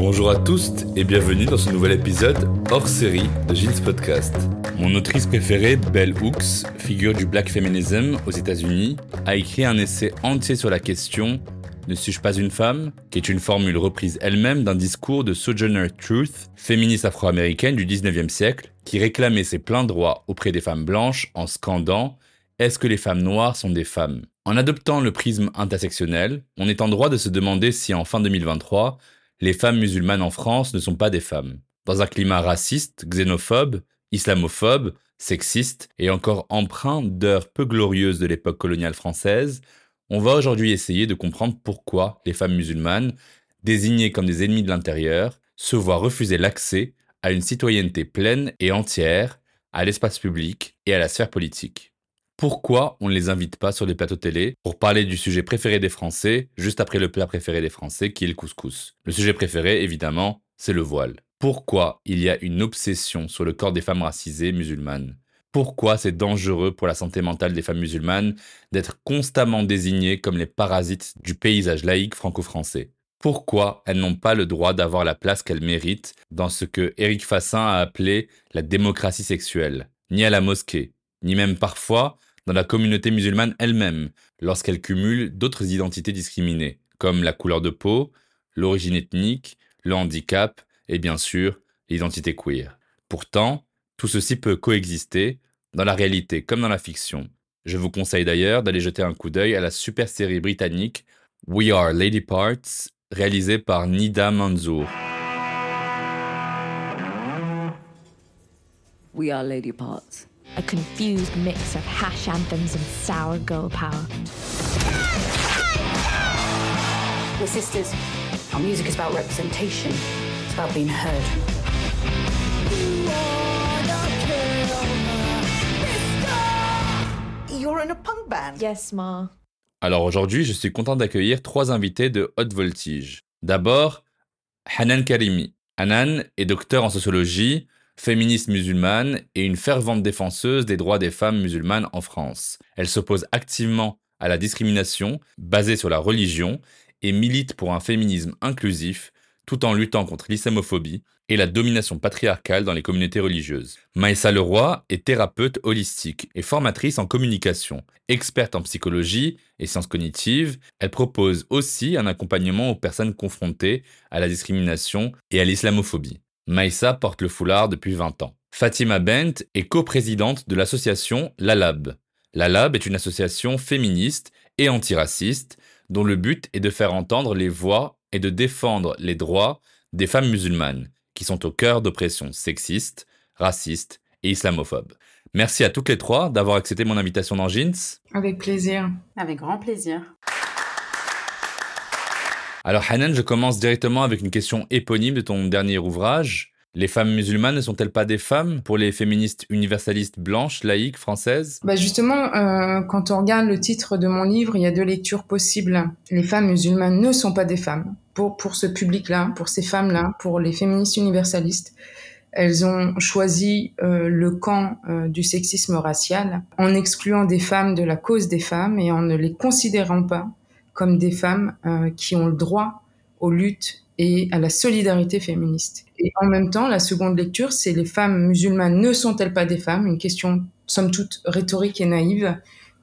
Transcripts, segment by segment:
Bonjour à tous et bienvenue dans ce nouvel épisode hors série de Jeans Podcast. Mon autrice préférée, Bell Hooks, figure du black feminism aux États-Unis, a écrit un essai entier sur la question Ne suis-je pas une femme? qui est une formule reprise elle-même d'un discours de Sojourner Truth, féministe afro-américaine du 19e siècle, qui réclamait ses pleins droits auprès des femmes blanches en scandant Est-ce que les femmes noires sont des femmes? En adoptant le prisme intersectionnel, on est en droit de se demander si en fin 2023, les femmes musulmanes en France ne sont pas des femmes. Dans un climat raciste, xénophobe, islamophobe, sexiste et encore empreint d'heures peu glorieuses de l'époque coloniale française, on va aujourd'hui essayer de comprendre pourquoi les femmes musulmanes, désignées comme des ennemis de l'intérieur, se voient refuser l'accès à une citoyenneté pleine et entière, à l'espace public et à la sphère politique. Pourquoi on ne les invite pas sur les plateaux télé pour parler du sujet préféré des Français, juste après le plat préféré des Français, qui est le couscous. Le sujet préféré, évidemment, c'est le voile. Pourquoi il y a une obsession sur le corps des femmes racisées musulmanes? Pourquoi c'est dangereux pour la santé mentale des femmes musulmanes d'être constamment désignées comme les parasites du paysage laïque franco-français? Pourquoi elles n'ont pas le droit d'avoir la place qu'elles méritent dans ce que Éric Fassin a appelé la démocratie sexuelle? Ni à la mosquée, ni même parfois dans la communauté musulmane elle-même, lorsqu'elle cumule d'autres identités discriminées, comme la couleur de peau, l'origine ethnique, le handicap et bien sûr l'identité queer. Pourtant, tout ceci peut coexister dans la réalité comme dans la fiction. Je vous conseille d'ailleurs d'aller jeter un coup d'œil à la super série britannique We Are Lady Parts, réalisée par Nida Manzour. We are Lady Parts. A confused mix of hash anthems and sour girl power. We're sisters. Our music is about representation. It's about being heard. You're in a punk band? Yes, Ma. Alors aujourd'hui, je suis content d'accueillir trois invités de haute voltige. D'abord, Hanan Karimi. Hanan est docteur en sociologie, féministe musulmane et une fervente défenseuse des droits des femmes musulmanes en France. Elle s'oppose activement à la discrimination basée sur la religion et milite pour un féminisme inclusif tout en luttant contre l'islamophobie et la domination patriarcale dans les communautés religieuses. Maïssa Leroy est thérapeute holistique et formatrice en communication. Experte en psychologie et sciences cognitives, elle propose aussi un accompagnement aux personnes confrontées à la discrimination et à l'islamophobie. Maïssa porte le foulard depuis 20 ans. Fatima Bent est coprésidente de l'association LALAB. LALAB est une association féministe et antiraciste dont le but est de faire entendre les voix et de défendre les droits des femmes musulmanes qui sont au cœur d'oppressions sexistes, racistes et islamophobes. Merci à toutes les trois d'avoir accepté mon invitation dans Jeans. Avec plaisir. Avec grand plaisir. Alors Hanan, je commence directement avec une question éponyme de ton dernier ouvrage. Les femmes musulmanes ne sont-elles pas des femmes pour les féministes universalistes blanches, laïques, françaises? Bah justement, euh, quand on regarde le titre de mon livre, il y a deux lectures possibles. Les femmes musulmanes ne sont pas des femmes. Pour, pour ce public-là, pour ces femmes-là, pour les féministes universalistes, elles ont choisi euh, le camp euh, du sexisme racial en excluant des femmes de la cause des femmes et en ne les considérant pas comme des femmes euh, qui ont le droit aux luttes et à la solidarité féministe. Et en même temps, la seconde lecture, c'est les femmes musulmanes ne sont-elles pas des femmes? Une question, somme toute, rhétorique et naïve,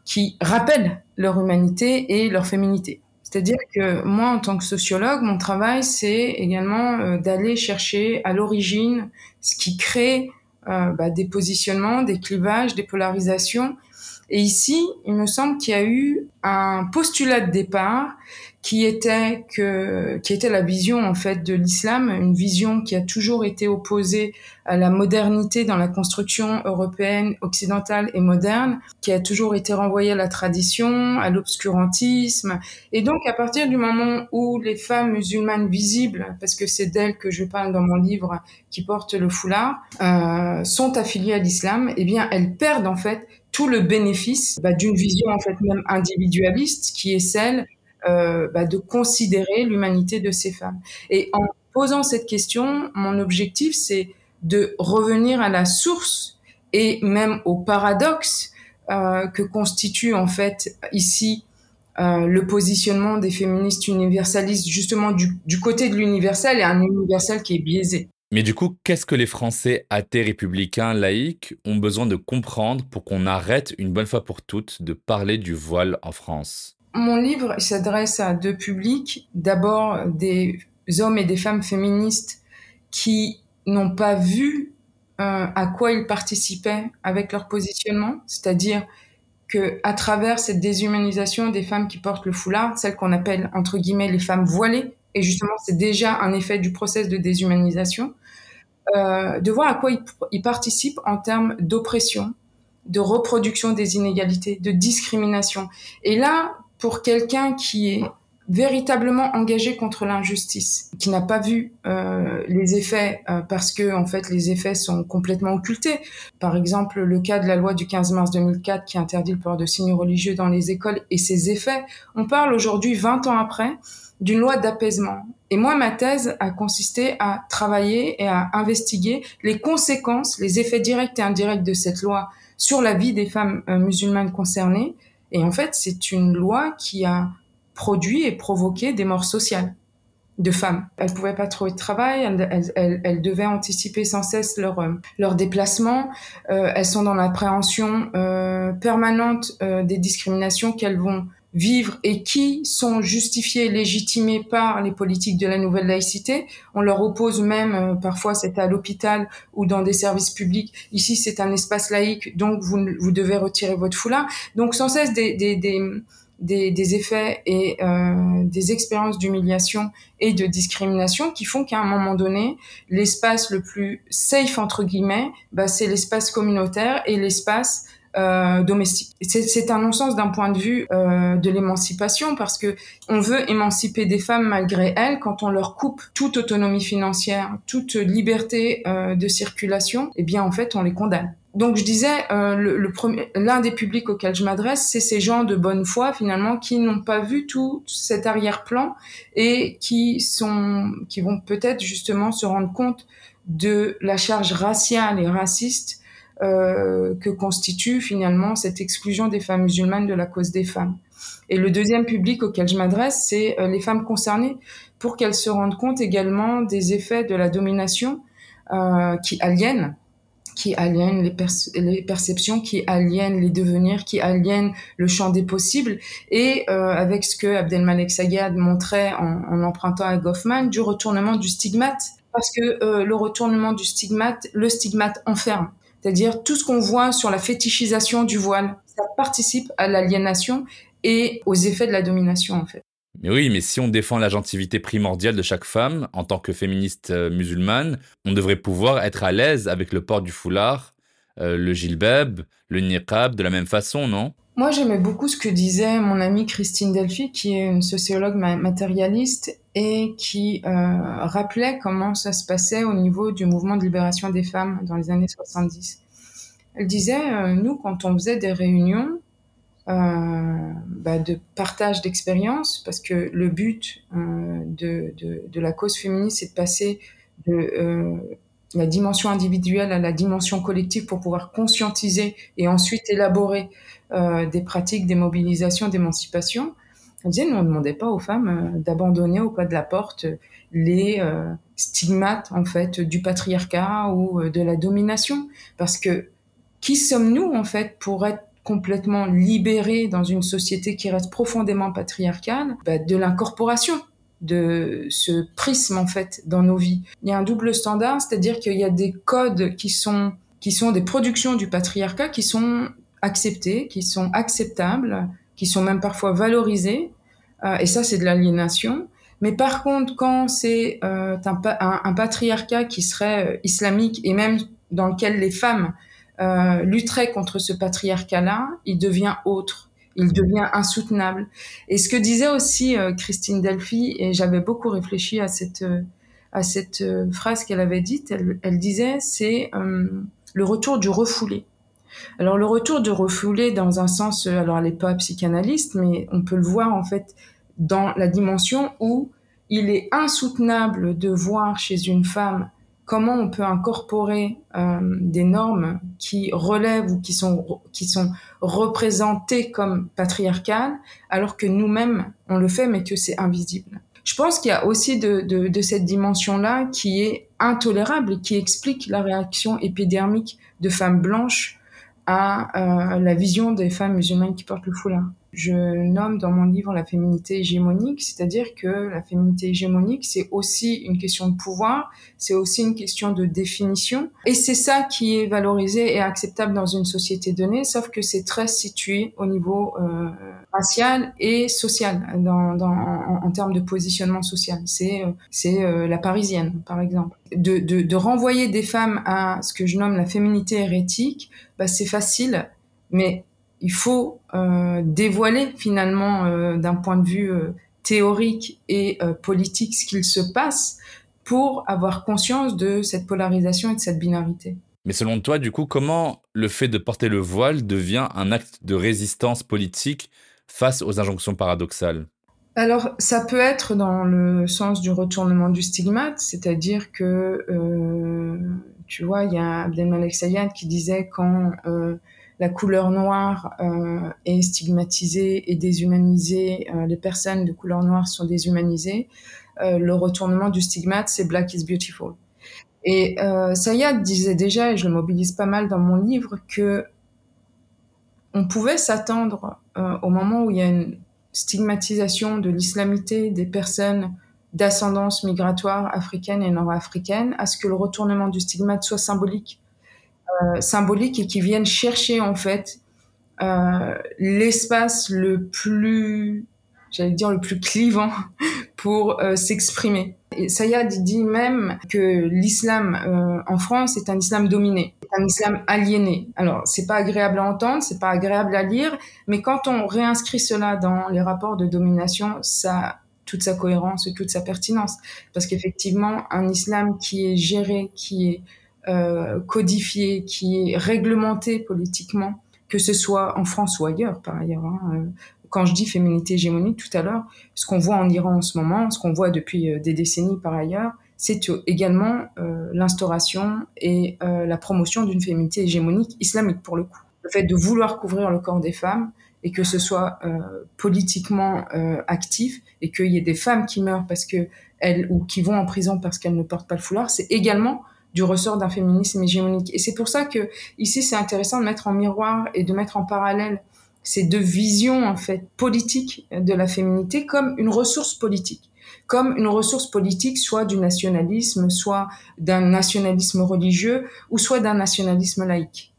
qui rappelle leur humanité et leur féminité. C'est-à-dire que moi, en tant que sociologue, mon travail, c'est également euh, d'aller chercher à l'origine ce qui crée euh, bah, des positionnements, des clivages, des polarisations. Et ici, il me semble qu'il y a eu un postulat de départ qui était que qui était la vision en fait de l'islam, une vision qui a toujours été opposée à la modernité dans la construction européenne, occidentale et moderne, qui a toujours été renvoyée à la tradition, à l'obscurantisme. Et donc à partir du moment où les femmes musulmanes visibles, parce que c'est d'elles que je parle dans mon livre, qui portent le foulard, euh, sont affiliées à l'islam, eh bien elles perdent en fait tout le bénéfice bah, d'une vision en fait même individualiste qui est celle euh, bah, de considérer l'humanité de ces femmes. Et en posant cette question, mon objectif, c'est de revenir à la source et même au paradoxe euh, que constitue en fait ici euh, le positionnement des féministes universalistes, justement du, du côté de l'universel et un universel qui est biaisé. Mais du coup, qu'est-ce que les Français athées républicains laïcs ont besoin de comprendre pour qu'on arrête une bonne fois pour toutes de parler du voile en France? Mon livre s'adresse à deux publics. D'abord, des hommes et des femmes féministes qui n'ont pas vu euh, à quoi ils participaient avec leur positionnement, c'est-à-dire que à travers cette déshumanisation des femmes qui portent le foulard, celles qu'on appelle entre guillemets les femmes voilées, et justement c'est déjà un effet du process de déshumanisation, euh, de voir à quoi ils, ils participent en termes d'oppression, de reproduction des inégalités, de discrimination. Et là, pour quelqu'un qui est véritablement engagé contre l'injustice, qui n'a pas vu euh, les effets euh, parce que en fait les effets sont complètement occultés. Par exemple, le cas de la loi du 15 mars 2004 qui interdit le port de signes religieux dans les écoles et ses effets. On parle aujourd'hui, 20 ans après, d'une loi d'apaisement. Et moi, ma thèse a consisté à travailler et à investiguer les conséquences, les effets directs et indirects de cette loi sur la vie des femmes euh, musulmanes concernées et en fait, c'est une loi qui a produit et provoqué des morts sociales de femmes. Elles pouvaient pas trouver de travail, elles, elles, elles devaient anticiper sans cesse leur euh, leur déplacement. Euh, elles sont dans l'appréhension permanente des discriminations qu'elles vont vivre et qui sont justifiées, légitimées par les politiques de la nouvelle laïcité. On leur oppose même, euh, parfois c'est à l'hôpital ou dans des services publics, ici c'est un espace laïque, donc vous, vous devez retirer votre foulard. Donc sans cesse des, des, des, des, des effets et euh, des expériences d'humiliation et de discrimination qui font qu'à un moment donné, l'espace le plus safe, entre guillemets, bah, c'est l'espace communautaire et l'espace euh, domestique. C'est un non-sens d'un point de vue euh, de l'émancipation parce que on veut émanciper des femmes malgré elles quand on leur coupe toute autonomie financière, toute liberté euh, de circulation. Eh bien, en fait, on les condamne. Donc, je disais, euh, le, le l'un des publics auxquels je m'adresse, c'est ces gens de bonne foi finalement qui n'ont pas vu tout cet arrière-plan et qui sont, qui vont peut-être justement se rendre compte de la charge raciale et raciste que constitue finalement cette exclusion des femmes musulmanes de la cause des femmes. Et le deuxième public auquel je m'adresse, c'est euh, les femmes concernées, pour qu'elles se rendent compte également des effets de la domination euh, qui aliènent qui aliènent les, perceptions, qui aliènent les devenirs, qui aliènent le champ des possibles, et euh, avec ce que Abdelmalek Sayad montrait en, empruntant à Goffman, du retournement du stigmate, parce que euh, le retournement du stigmate, le stigmate enferme. C'est-à-dire tout ce qu'on voit sur la fétichisation du voile, ça participe à l'aliénation et aux effets de la domination en fait. Mais oui, mais si on défend l'agentivité primordiale de chaque femme en tant que féministe euh, musulmane, on devrait pouvoir être à l'aise avec le port du foulard, euh, le gilbab, le niqab de la même façon, non? Moi, j'aimais beaucoup ce que disait mon amie Christine Delphi, qui est une sociologue matérialiste et qui euh, rappelait comment ça se passait au niveau du mouvement de libération des femmes dans les années 70. Elle disait, euh, nous, quand on faisait des réunions euh, bah, de partage d'expériences, parce que le but de, de, de, la cause féministe, c'est de passer de la dimension individuelle à la dimension collective pour pouvoir conscientiser et ensuite élaborer des pratiques, des mobilisations, d'émancipation. Elle disait, nous, on ne demandait pas aux femmes euh, d'abandonner au pas de la porte les euh, stigmates, en fait, du patriarcat ou euh, de la domination. Parce que qui sommes-nous, en fait, pour être complètement libérés dans une société qui reste profondément patriarcale? Bah, De l'incorporation de ce prisme, en fait, dans nos vies. Il y a un double standard, c'est-à-dire qu'il y a des codes qui sont, qui sont des productions du patriarcat qui sont acceptés, qui sont acceptables, qui sont même parfois valorisées, euh, et ça c'est de l'aliénation. Mais par contre, quand c'est euh, un, un, un, patriarcat qui serait euh, islamique et même dans lequel les femmes euh, lutteraient contre ce patriarcat-là, il devient autre, il devient insoutenable. Et ce que disait aussi euh, Christine Delphi, et j'avais beaucoup réfléchi à cette à cette phrase qu'elle avait dite, elle, elle disait, c'est le retour du refoulé. Alors le retour du refoulé dans un sens, alors elle n'est pas psychanalyste, mais on peut le voir en fait dans la dimension où il est insoutenable de voir chez une femme comment on peut incorporer euh, des normes qui relèvent ou qui sont qui sont représentées comme patriarcales alors que nous-mêmes on le fait mais que c'est invisible. Je pense qu'il y a aussi de, de, de cette dimension-là qui est intolérable et qui explique la réaction épidermique de femmes blanches à euh, la vision des femmes musulmanes qui portent le foulard. Je nomme dans mon livre la féminité hégémonique, c'est-à-dire que la féminité hégémonique, c'est aussi une question de pouvoir, c'est aussi une question de définition, et c'est ça qui est valorisé et acceptable dans une société donnée, sauf que c'est très situé au niveau euh, racial et social, en, termes de positionnement social. C'est c'est euh, la parisienne, par exemple. De, de, de renvoyer des femmes à ce que je nomme la féminité hérétique, bah, c'est facile, mais il faut euh, dévoiler finalement euh, d'un point de vue euh, théorique et politique ce qu'il se passe pour avoir conscience de cette polarisation et de cette binarité. Mais selon toi, du coup, comment le fait de porter le voile devient un acte de résistance politique face aux injonctions paradoxales? Alors, ça peut être dans le sens du retournement du stigmate, c'est-à-dire que, tu vois, il y a Abdelmalek Sayad qui disait quand la couleur noire euh, est stigmatisée et déshumanisée, euh, les personnes de couleur noire sont déshumanisées, euh, le retournement du stigmate, c'est Black is Beautiful. Et Sayad disait déjà, et je le mobilise pas mal dans mon livre, que on pouvait s'attendre au moment où il y a une stigmatisation de l'islamité des personnes d'ascendance migratoire africaine et nord-africaine, à ce que le retournement du stigmate soit symbolique euh, symboliques et qui viennent chercher en fait euh, l'espace le plus, j'allais dire le plus clivant pour euh, s'exprimer. Sayad dit même que l'islam euh, en France est un islam dominé, un islam aliéné. Alors c'est pas agréable à entendre, c'est pas agréable à lire, mais quand on réinscrit cela dans les rapports de domination, ça toute sa cohérence toute sa pertinence. Parce qu'effectivement, un islam qui est géré, qui est euh, codifié, qui est réglementé politiquement, que ce soit en France ou ailleurs par ailleurs. Hein. Euh, quand je dis féminité hégémonique tout à l'heure, ce qu'on voit en Iran en ce moment, ce qu'on voit depuis euh, des décennies par ailleurs, c'est également euh, l'instauration et la promotion d'une féminité hégémonique islamique pour le coup. Le fait de vouloir couvrir le corps des femmes et que ce soit politiquement actif et qu'il y ait des femmes qui meurent parce que elles ou qui vont en prison parce qu'elles ne portent pas le foulard, c'est également du ressort d'un féminisme hégémonique. Et c'est pour ça que ici c'est intéressant de mettre en miroir et de mettre en parallèle ces deux visions en fait politiques de la féminité comme une ressource politique, comme une ressource politique soit du nationalisme, soit d'un nationalisme religieux ou soit d'un nationalisme laïque.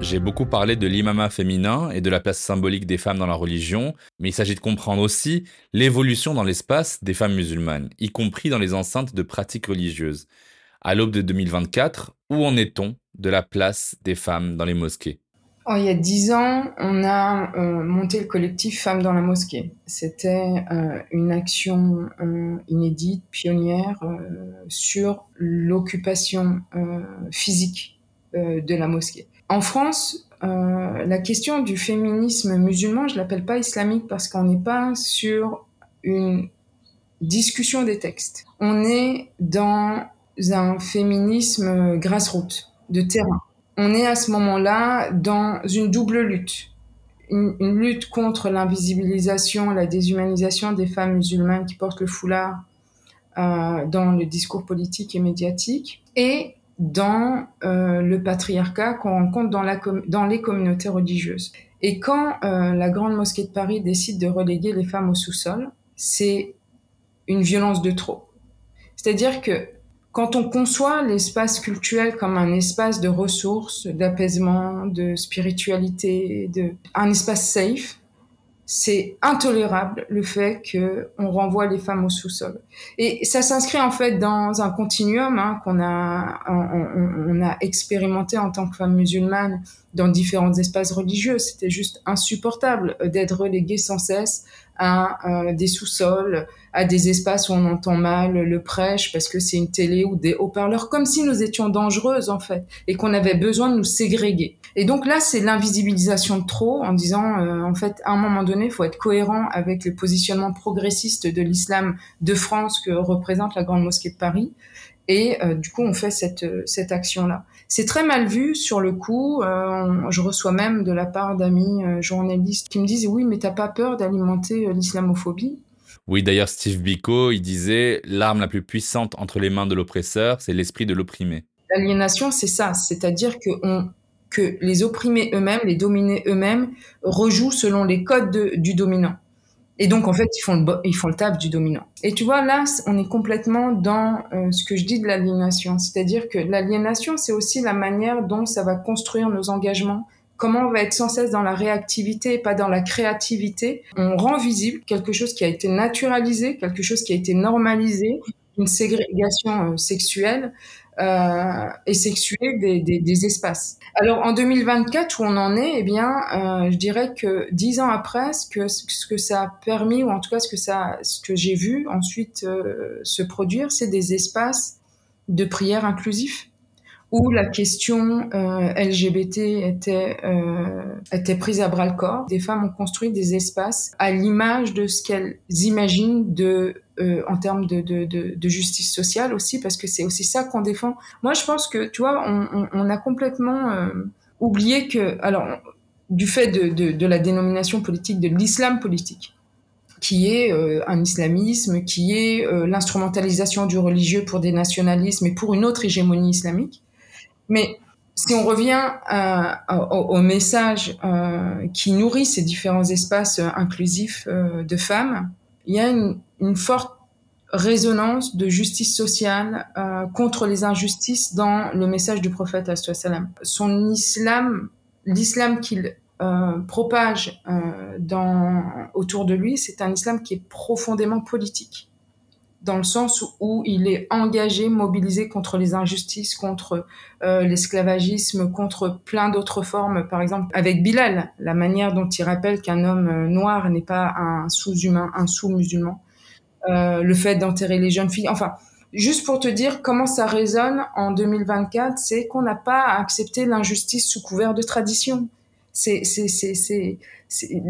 J'ai beaucoup parlé de l'imama féminin et de la place symbolique des femmes dans la religion, mais il s'agit de comprendre aussi l'évolution dans l'espace des femmes musulmanes, y compris dans les enceintes de pratiques religieuses. À l'aube de 2024, où en est-on de la place des femmes dans les mosquées? Oh, Il y a dix ans, on a euh, monté le collectif Femmes dans la mosquée. C'était euh, une action euh, inédite, pionnière, sur l'occupation physique de la mosquée. En France, euh, la question du féminisme musulman, je l'appelle pas islamique parce qu'on n'est pas sur une discussion des textes. On est dans un féminisme grassroots, de terrain. On est à ce moment-là dans une double lutte. Une, une lutte contre l'invisibilisation, la déshumanisation des femmes musulmanes qui portent le foulard euh, dans le discours politique et médiatique, et dans euh, le patriarcat qu'on rencontre dans, la dans les communautés religieuses. Et quand euh, la Grande Mosquée de Paris décide de reléguer les femmes au sous-sol, c'est une violence de trop. C'est-à-dire que quand on conçoit l'espace culturel comme un espace de ressources, d'apaisement, de spiritualité, de un espace safe, c'est intolérable le fait que on renvoie les femmes au sous-sol. Et ça s'inscrit en fait dans un continuum hein, qu'on a on, a expérimenté en tant que femme musulmane dans différents espaces religieux. C'était juste insupportable d'être reléguée sans cesse à euh, des sous-sols, à des espaces où on entend mal le prêche parce que c'est une télé ou des haut-parleurs, comme si nous étions dangereuses en fait et qu'on avait besoin de nous ségréguer. Et donc là, c'est l'invisibilisation de trop en disant euh, en fait à un moment donné, il faut être cohérent avec le positionnement progressiste de l'islam de France que représente la Grande Mosquée de Paris. Et euh, du coup, on fait cette, cette action-là. C'est très mal vu sur le coup. Euh, je reçois même de la part d'amis euh, journalistes qui me disent oui, mais t'as pas peur d'alimenter euh, l'islamophobie? Oui, d'ailleurs, Steve Biko, il disait l'arme la plus puissante entre les mains de l'oppresseur, c'est l'esprit de l'opprimé. L'aliénation, c'est ça, c'est-à-dire que on, que les opprimés eux-mêmes, les dominés eux-mêmes, rejouent selon les codes de, du dominant. Et donc, en fait, ils font le, ils font le taf du dominant. Et tu vois, là, on est complètement dans euh, ce que je dis de l'aliénation. C'est-à-dire que l'aliénation, c'est aussi la manière dont ça va construire nos engagements. Comment on va être sans cesse dans la réactivité et pas dans la créativité. On rend visible quelque chose qui a été naturalisé, quelque chose qui a été normalisé, une ségrégation euh, sexuelle et sexuée des, des, espaces. Alors en 2024 où on en est, eh bien, euh, je dirais que dix ans après, ce que ça a permis ou en tout cas ce que ce que j'ai vu ensuite euh, se produire, c'est des espaces de prière inclusifs où la question euh, LGBT était euh, était prise à bras le corps. Des femmes ont construit des espaces à l'image de ce qu'elles imaginent de euh, en termes de, de, de, de, justice sociale aussi, parce que c'est aussi ça qu'on défend. Moi, je pense que, tu vois, on, on, on a complètement euh, oublié que, alors, du fait de, la dénomination politique de l'islam politique, qui est euh, un islamisme, qui est euh, l'instrumentalisation du religieux pour des nationalismes et pour une autre hégémonie islamique. Mais si on revient à, au, au, message euh, qui nourrit ces différents espaces inclusifs euh, de femmes, il y a une, une forte résonance de justice sociale euh, contre les injustices dans le message du prophète salam. Son islam, l'islam qu'il euh, propage euh, dans, autour de lui, c'est un islam qui est profondément politique, dans le sens où il est engagé, mobilisé contre les injustices, contre euh, l'esclavagisme, contre plein d'autres formes. Par exemple, avec Bilal, la manière dont il rappelle qu'un homme euh, noir n'est pas un sous-humain, un sous-musulman euh, le fait d'enterrer les jeunes filles. Enfin, juste pour te dire comment ça résonne en 2024, c'est qu'on n'a pas à accepter l'injustice sous couvert de tradition. C'est, c'est, c'est, c'est,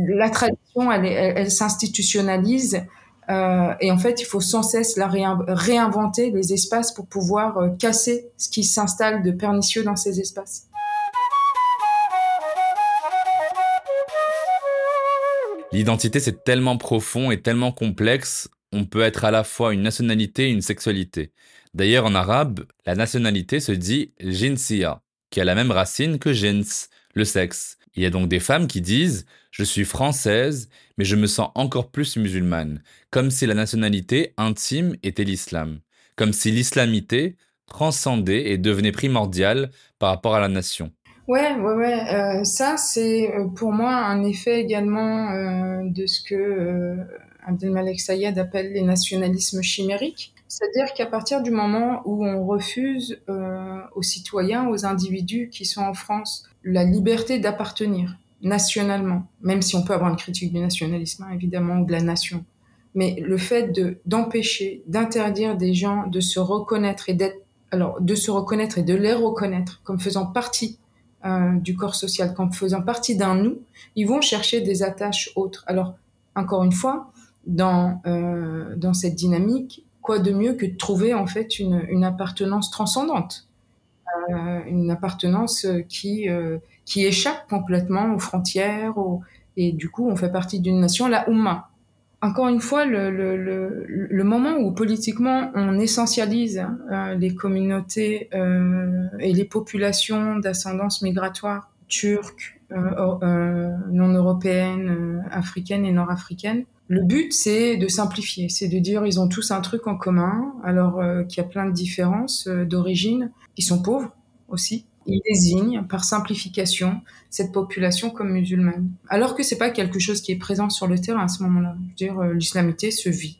la tradition, elle, elle, elle s'institutionnalise. Euh, et en fait, il faut sans cesse la réinventer les espaces pour pouvoir euh, casser ce qui s'installe de pernicieux dans ces espaces. L'identité, c'est tellement profond et tellement complexe on peut être à la fois une nationalité et une sexualité. D'ailleurs, en arabe, la nationalité se dit jinsiya, qui a la même racine que jins, le sexe. Il y a donc des femmes qui disent je suis française, mais je me sens encore plus musulmane, comme si la nationalité intime était l'islam, comme si l'islamité transcendait et devenait primordiale par rapport à la nation. Ouais, ouais, ouais. Euh, ça, c'est euh, pour moi un effet également euh, de ce que Abdelmalek Sayed appelle les nationalismes chimériques. C'est-à-dire qu'à partir du moment où on refuse aux citoyens, aux individus qui sont en France, la liberté d'appartenir nationalement, même si on peut avoir une critique du nationalisme, hein, évidemment, ou de la nation, mais le fait de d'empêcher, d'interdire des gens de se reconnaître et d'être, alors de se reconnaître et de les reconnaître comme faisant partie euh, du corps social, comme faisant partie d'un nous, ils vont chercher des attaches autres. Alors encore une fois, dans, euh, dans cette dynamique, quoi de mieux que de trouver en fait une, une appartenance transcendante, euh, une appartenance qui, euh, qui échappe complètement aux frontières, et du coup on fait partie d'une nation, la Oumma. Encore une fois, le, le, le, le, moment où politiquement on essentialise euh, les communautés et les populations d'ascendance migratoire turque, non européennes, africaines et nord-africaines. Le but, c'est de simplifier, c'est de dire ils ont tous un truc en commun, alors qu'il y a plein de différences d'origine. Ils sont pauvres aussi. Ils désignent par simplification cette population comme musulmane, alors que c'est pas quelque chose qui est présent sur le terrain à ce moment-là. Je veux dire, l'islamité se vit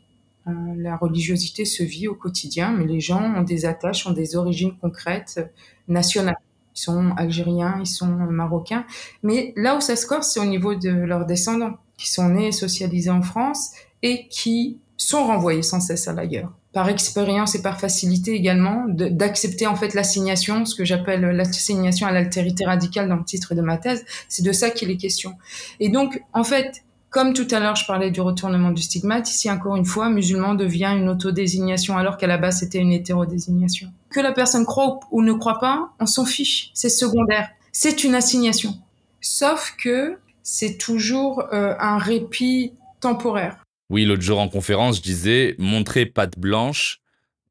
euh, la religiosité se vit au quotidien, mais les gens ont des attaches, ont des origines concrètes, nationales. Ils sont algériens, ils sont marocains. Mais là où ça se corse, c'est au niveau de leurs descendants, qui sont nés et socialisés en France et qui sont renvoyés sans cesse à l'ailleurs. Par expérience et par facilité également, d'accepter en fait l'assignation, ce que j'appelle l'assignation à l'altérité radicale dans le titre de ma thèse. C'est de ça qu'il est question. Et donc, en fait, comme tout à l'heure, je parlais du retournement du stigmate, ici encore une fois, musulman devient une autodésignation alors qu'à la base c'était une hétérodésignation. Que la personne croit ou ne croit pas, on s'en fiche, c'est secondaire. C'est une assignation. Sauf que c'est toujours euh, un répit temporaire. Oui, l'autre jour en conférence, je disais, montrer patte blanche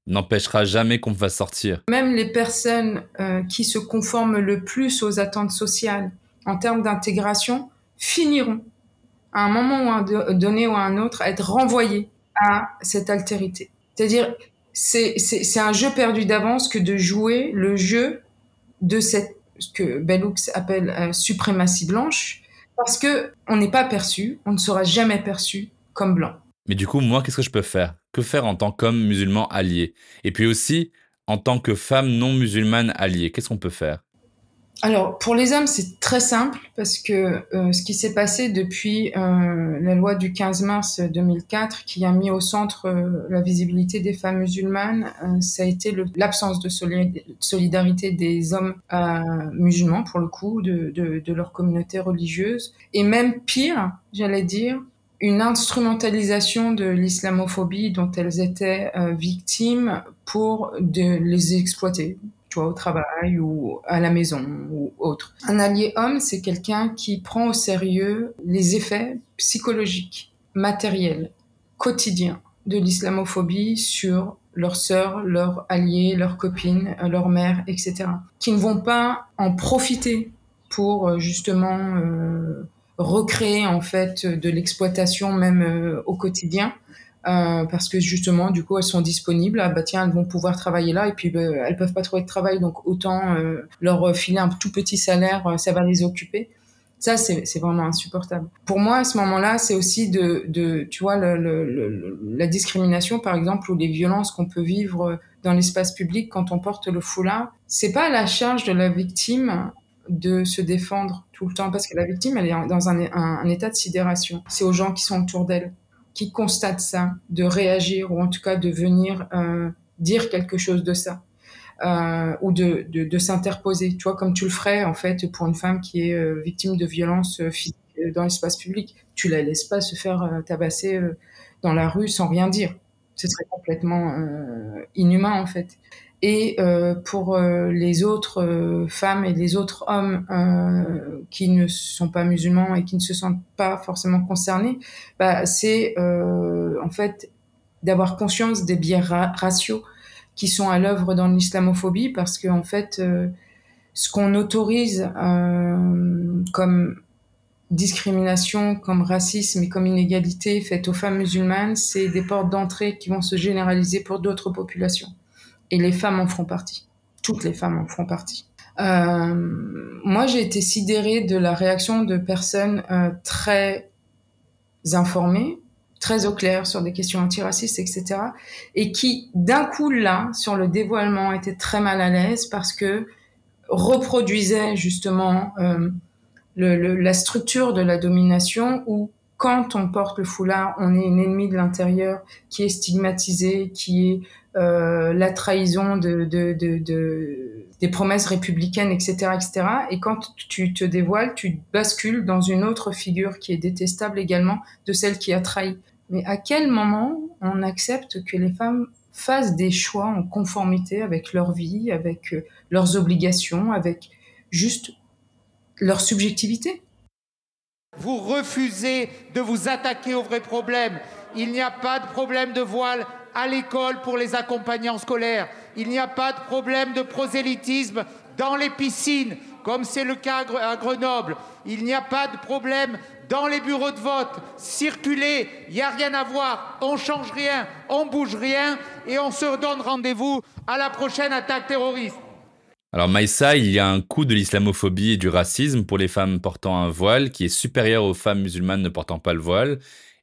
n'empêchera jamais qu'on va sortir. Même les personnes euh, qui se conforment le plus aux attentes sociales en termes d'intégration finiront à un moment ou un donné ou à un autre, à être renvoyé à cette altérité. C'est-à-dire, c'est un jeu perdu d'avance que de jouer le jeu de ce que Bellux appelle euh, suprématie blanche, parce que on n'est pas perçu, on ne sera jamais perçu comme blanc. Mais du coup, moi, qu'est-ce que je peux faire? Que faire en tant qu'homme musulman allié? Et puis aussi, en tant que femme non musulmane alliée, qu'est-ce qu'on peut faire? Alors, pour les hommes, c'est très simple parce que euh, ce qui s'est passé depuis euh, la loi du 15 mars 2004 qui a mis au centre euh, la visibilité des femmes musulmanes, ça a été l'absence de solidarité des hommes musulmans, pour le coup, de, de, de leur communauté religieuse. Et même pire, j'allais dire, une instrumentalisation de l'islamophobie dont elles étaient victimes pour de les exploiter tu vois, au travail ou à la maison ou autre. Un allié homme, c'est quelqu'un qui prend au sérieux les effets psychologiques, matériels, quotidiens de l'islamophobie sur leurs sœurs, leurs alliés, leurs copines, leurs mères, etc. Qui ne vont pas en profiter pour euh, justement euh, recréer en fait de l'exploitation même euh, au quotidien, euh, parce que justement, du coup, elles sont disponibles. Ah, bah tiens, elles vont pouvoir travailler là, et puis bah, elles peuvent pas trouver de travail, donc autant euh, leur filer un tout petit salaire, euh, ça va les occuper. Ça, c'est vraiment insupportable. Pour moi, à ce moment-là, c'est aussi de, de, tu vois, le, le, la discrimination, par exemple, ou les violences qu'on peut vivre dans l'espace public quand on porte le foulard. C'est pas la charge de la victime de se défendre tout le temps, parce que la victime, elle est dans un, état de sidération. C'est aux gens qui sont autour d'elle qui constate ça, de réagir ou en tout cas de venir euh, dire quelque chose de ça. Euh, ou de, de, s'interposer, tu vois, comme tu le ferais en fait pour une femme qui est euh, victime de violences physiques dans l'espace public. Tu la laisses pas se faire tabasser dans la rue sans rien dire. Ce serait complètement inhumain en fait et euh, pour euh, les autres euh, femmes et les autres hommes qui ne sont pas musulmans et qui ne se sentent pas forcément concernés, bah, c'est en fait d'avoir conscience des biais raciaux qui sont à l'œuvre dans l'islamophobie parce que en fait ce qu'on autorise comme discrimination, comme racisme et comme inégalité faite aux femmes musulmanes, c'est des portes d'entrée qui vont se généraliser pour d'autres populations. Et les femmes en feront partie. Toutes les femmes en feront partie. Euh, moi, j'ai été sidérée de la réaction de personnes euh, très informées, très au clair sur des questions antiracistes, etc. Et qui, d'un coup, là, sur le dévoilement, étaient très mal à l'aise parce que reproduisaient justement euh, le, le, la structure de la domination où quand on porte le foulard, on est une ennemie de l'intérieur qui est stigmatisée, qui est la trahison de, de, de, de, des promesses républicaines, etc., etc. Et quand tu te dévoiles, tu bascules dans une autre figure qui est détestable également de celle qui a trahi. Mais à quel moment on accepte que les femmes fassent des choix en conformité avec leur vie, avec euh, leurs obligations, avec juste leur subjectivité? Vous refusez de vous attaquer aux vrais problèmes. Il n'y a pas de problème de voile à l'école pour les accompagnants scolaires. Il n'y a pas de problème de prosélytisme dans les piscines. comme c'est le cas à Grenoble. Il n'y a pas de problème dans les bureaux de vote. Circulez, il n'y a rien à voir, on change rien, on bouge rien et on se donne rendez-vous à la prochaine attaque terroriste. Alors Maïssa, il y a un coût de l'islamophobie et du racisme pour les femmes portant un voile qui est supérieur aux femmes musulmanes ne portant pas le voile,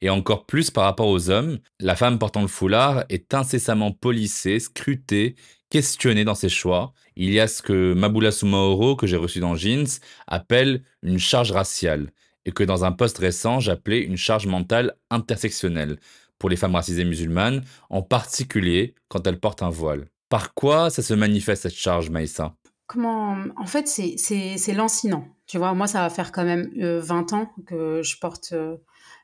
et encore plus par rapport aux hommes. La femme portant le foulard est incessamment policée, scrutée, questionnée dans ses choix. Il y a ce que Maboula Soumaoro, que j'ai reçu dans Jeans, appelle une charge raciale, et que dans un poste récent j'appelais une charge mentale intersectionnelle pour les femmes racisées musulmanes, en particulier quand elles portent un voile. Par quoi ça se manifeste cette charge, Maïssa? Comment En fait, c'est lancinant. Tu vois, moi, ça va faire quand même 20 euh, ans que je porte euh,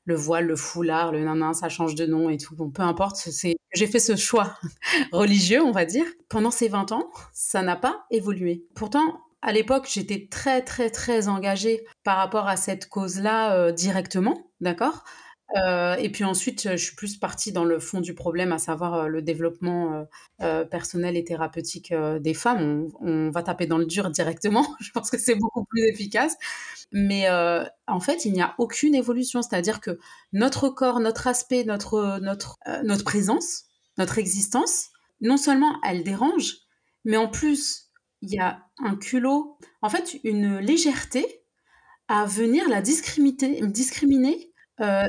le voile, le foulard, le nanan, ça change de nom et tout. Bon, peu importe, c'est j'ai fait ce choix religieux, on va dire. Pendant ces 20 ans, ça n'a pas évolué. Pourtant, à l'époque, j'étais très, très, très engagée par rapport à cette cause-là euh, directement, d'accord? Euh, et puis ensuite, je suis plus partie dans le fond du problème, à savoir euh, le développement euh, personnel et thérapeutique des femmes. On, va taper dans le dur directement. je pense que c'est beaucoup plus efficace. Mais en fait, il n'y a aucune évolution. C'est-à-dire que notre corps, notre aspect, notre, notre, notre présence, notre existence, non seulement elle dérange, mais en plus, il y a un culot, en fait, une légèreté à venir la discriminer, discriminer euh,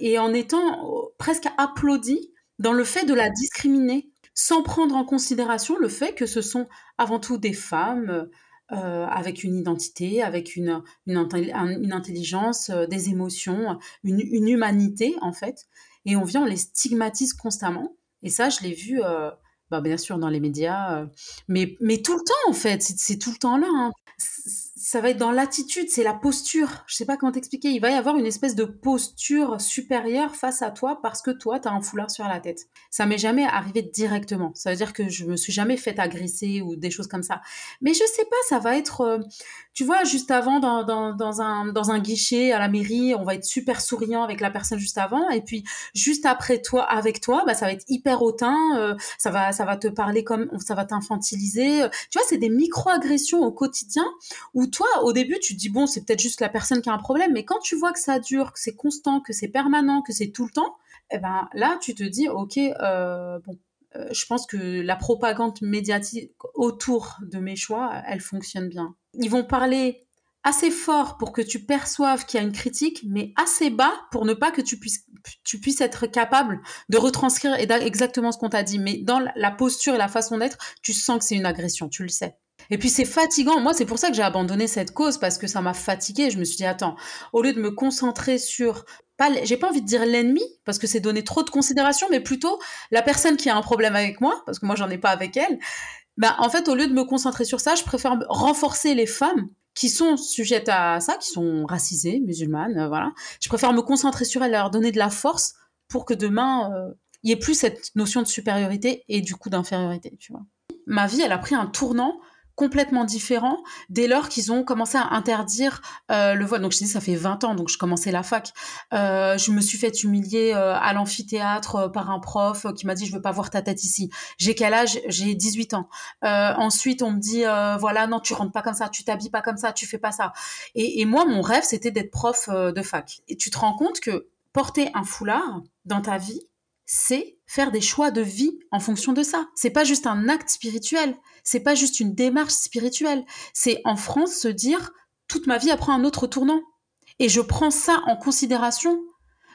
et en étant presque applaudi dans le fait de la discriminer, sans prendre en considération le fait que ce sont avant tout des femmes euh, avec une identité, avec une, une, intelligence, euh, des émotions, une, humanité en fait. Et on vient, on les stigmatise constamment. Et ça, je l'ai vu, bah, bien sûr, dans les médias, mais, mais tout le temps en fait, c'est tout le temps là. Hein ça va être dans l'attitude, c'est la posture. Je sais pas comment t'expliquer. Il va y avoir une espèce de posture supérieure face à toi parce que toi, tu as un foulard sur la tête. Ça m'est jamais arrivé directement. Ça veut dire que je me suis jamais fait agresser ou des choses comme ça. Mais je sais pas, ça va être, euh, tu vois, juste avant, dans, dans, un, dans un guichet à la mairie, on va être super souriant avec la personne juste avant. Et puis, juste après toi, avec toi, bah, ça va être hyper hautain. Euh, ça, va, ça va te parler comme, ça va t'infantiliser. Tu vois, c'est des micro-agressions au quotidien où toi, au début, tu te dis, bon, c'est peut-être juste la personne qui a un problème, mais quand tu vois que ça dure, que c'est constant, que c'est permanent, que c'est tout le temps, eh ben là, tu te dis, ok, euh, bon, euh, je pense que la propagande médiatique autour de mes choix, elle fonctionne bien. Ils vont parler assez fort pour que tu perçoives qu'il y a une critique, mais assez bas pour ne pas que tu puisses, tu puisses être capable de retranscrire exactement ce qu'on t'a dit. Mais dans la posture et la façon d'être, tu sens que c'est une agression, tu le sais. Et puis c'est fatigant. Moi, c'est pour ça que j'ai abandonné cette cause parce que ça m'a fatiguée. Je me suis dit attends, au lieu de me concentrer sur pas, j'ai pas envie de dire l'ennemi parce que c'est donner trop de considération, mais plutôt la personne qui a un problème avec moi parce que moi j'en ai pas avec elle. Ben en fait, au lieu de me concentrer sur ça, je préfère renforcer les femmes qui sont sujettes à ça, qui sont racisées, musulmanes, euh, voilà. Je préfère me concentrer sur elles, leur donner de la force pour que demain euh, il y ait plus cette notion de supériorité et du coup d'infériorité, tu vois. Ma vie, elle a pris un tournant complètement différent dès lors qu'ils ont commencé à interdire euh, le voile. Donc je dis ça fait 20 ans, donc je commençais la fac. Euh, je me suis fait humilier euh, à l'amphithéâtre par un prof qui m'a dit je veux pas voir ta tête ici. J'ai quel âge? J'ai 18 ans. ensuite on me dit voilà non tu rentres pas comme ça, tu t'habilles pas comme ça, tu fais pas ça. Et, et moi mon rêve c'était d'être prof de fac. Et tu te rends compte que porter un foulard dans ta vie, c'est faire des choix de vie en fonction de ça. C'est pas juste un acte spirituel, c'est pas juste une démarche spirituelle. C'est en France se dire toute ma vie apprend un autre tournant. Et je prends ça en considération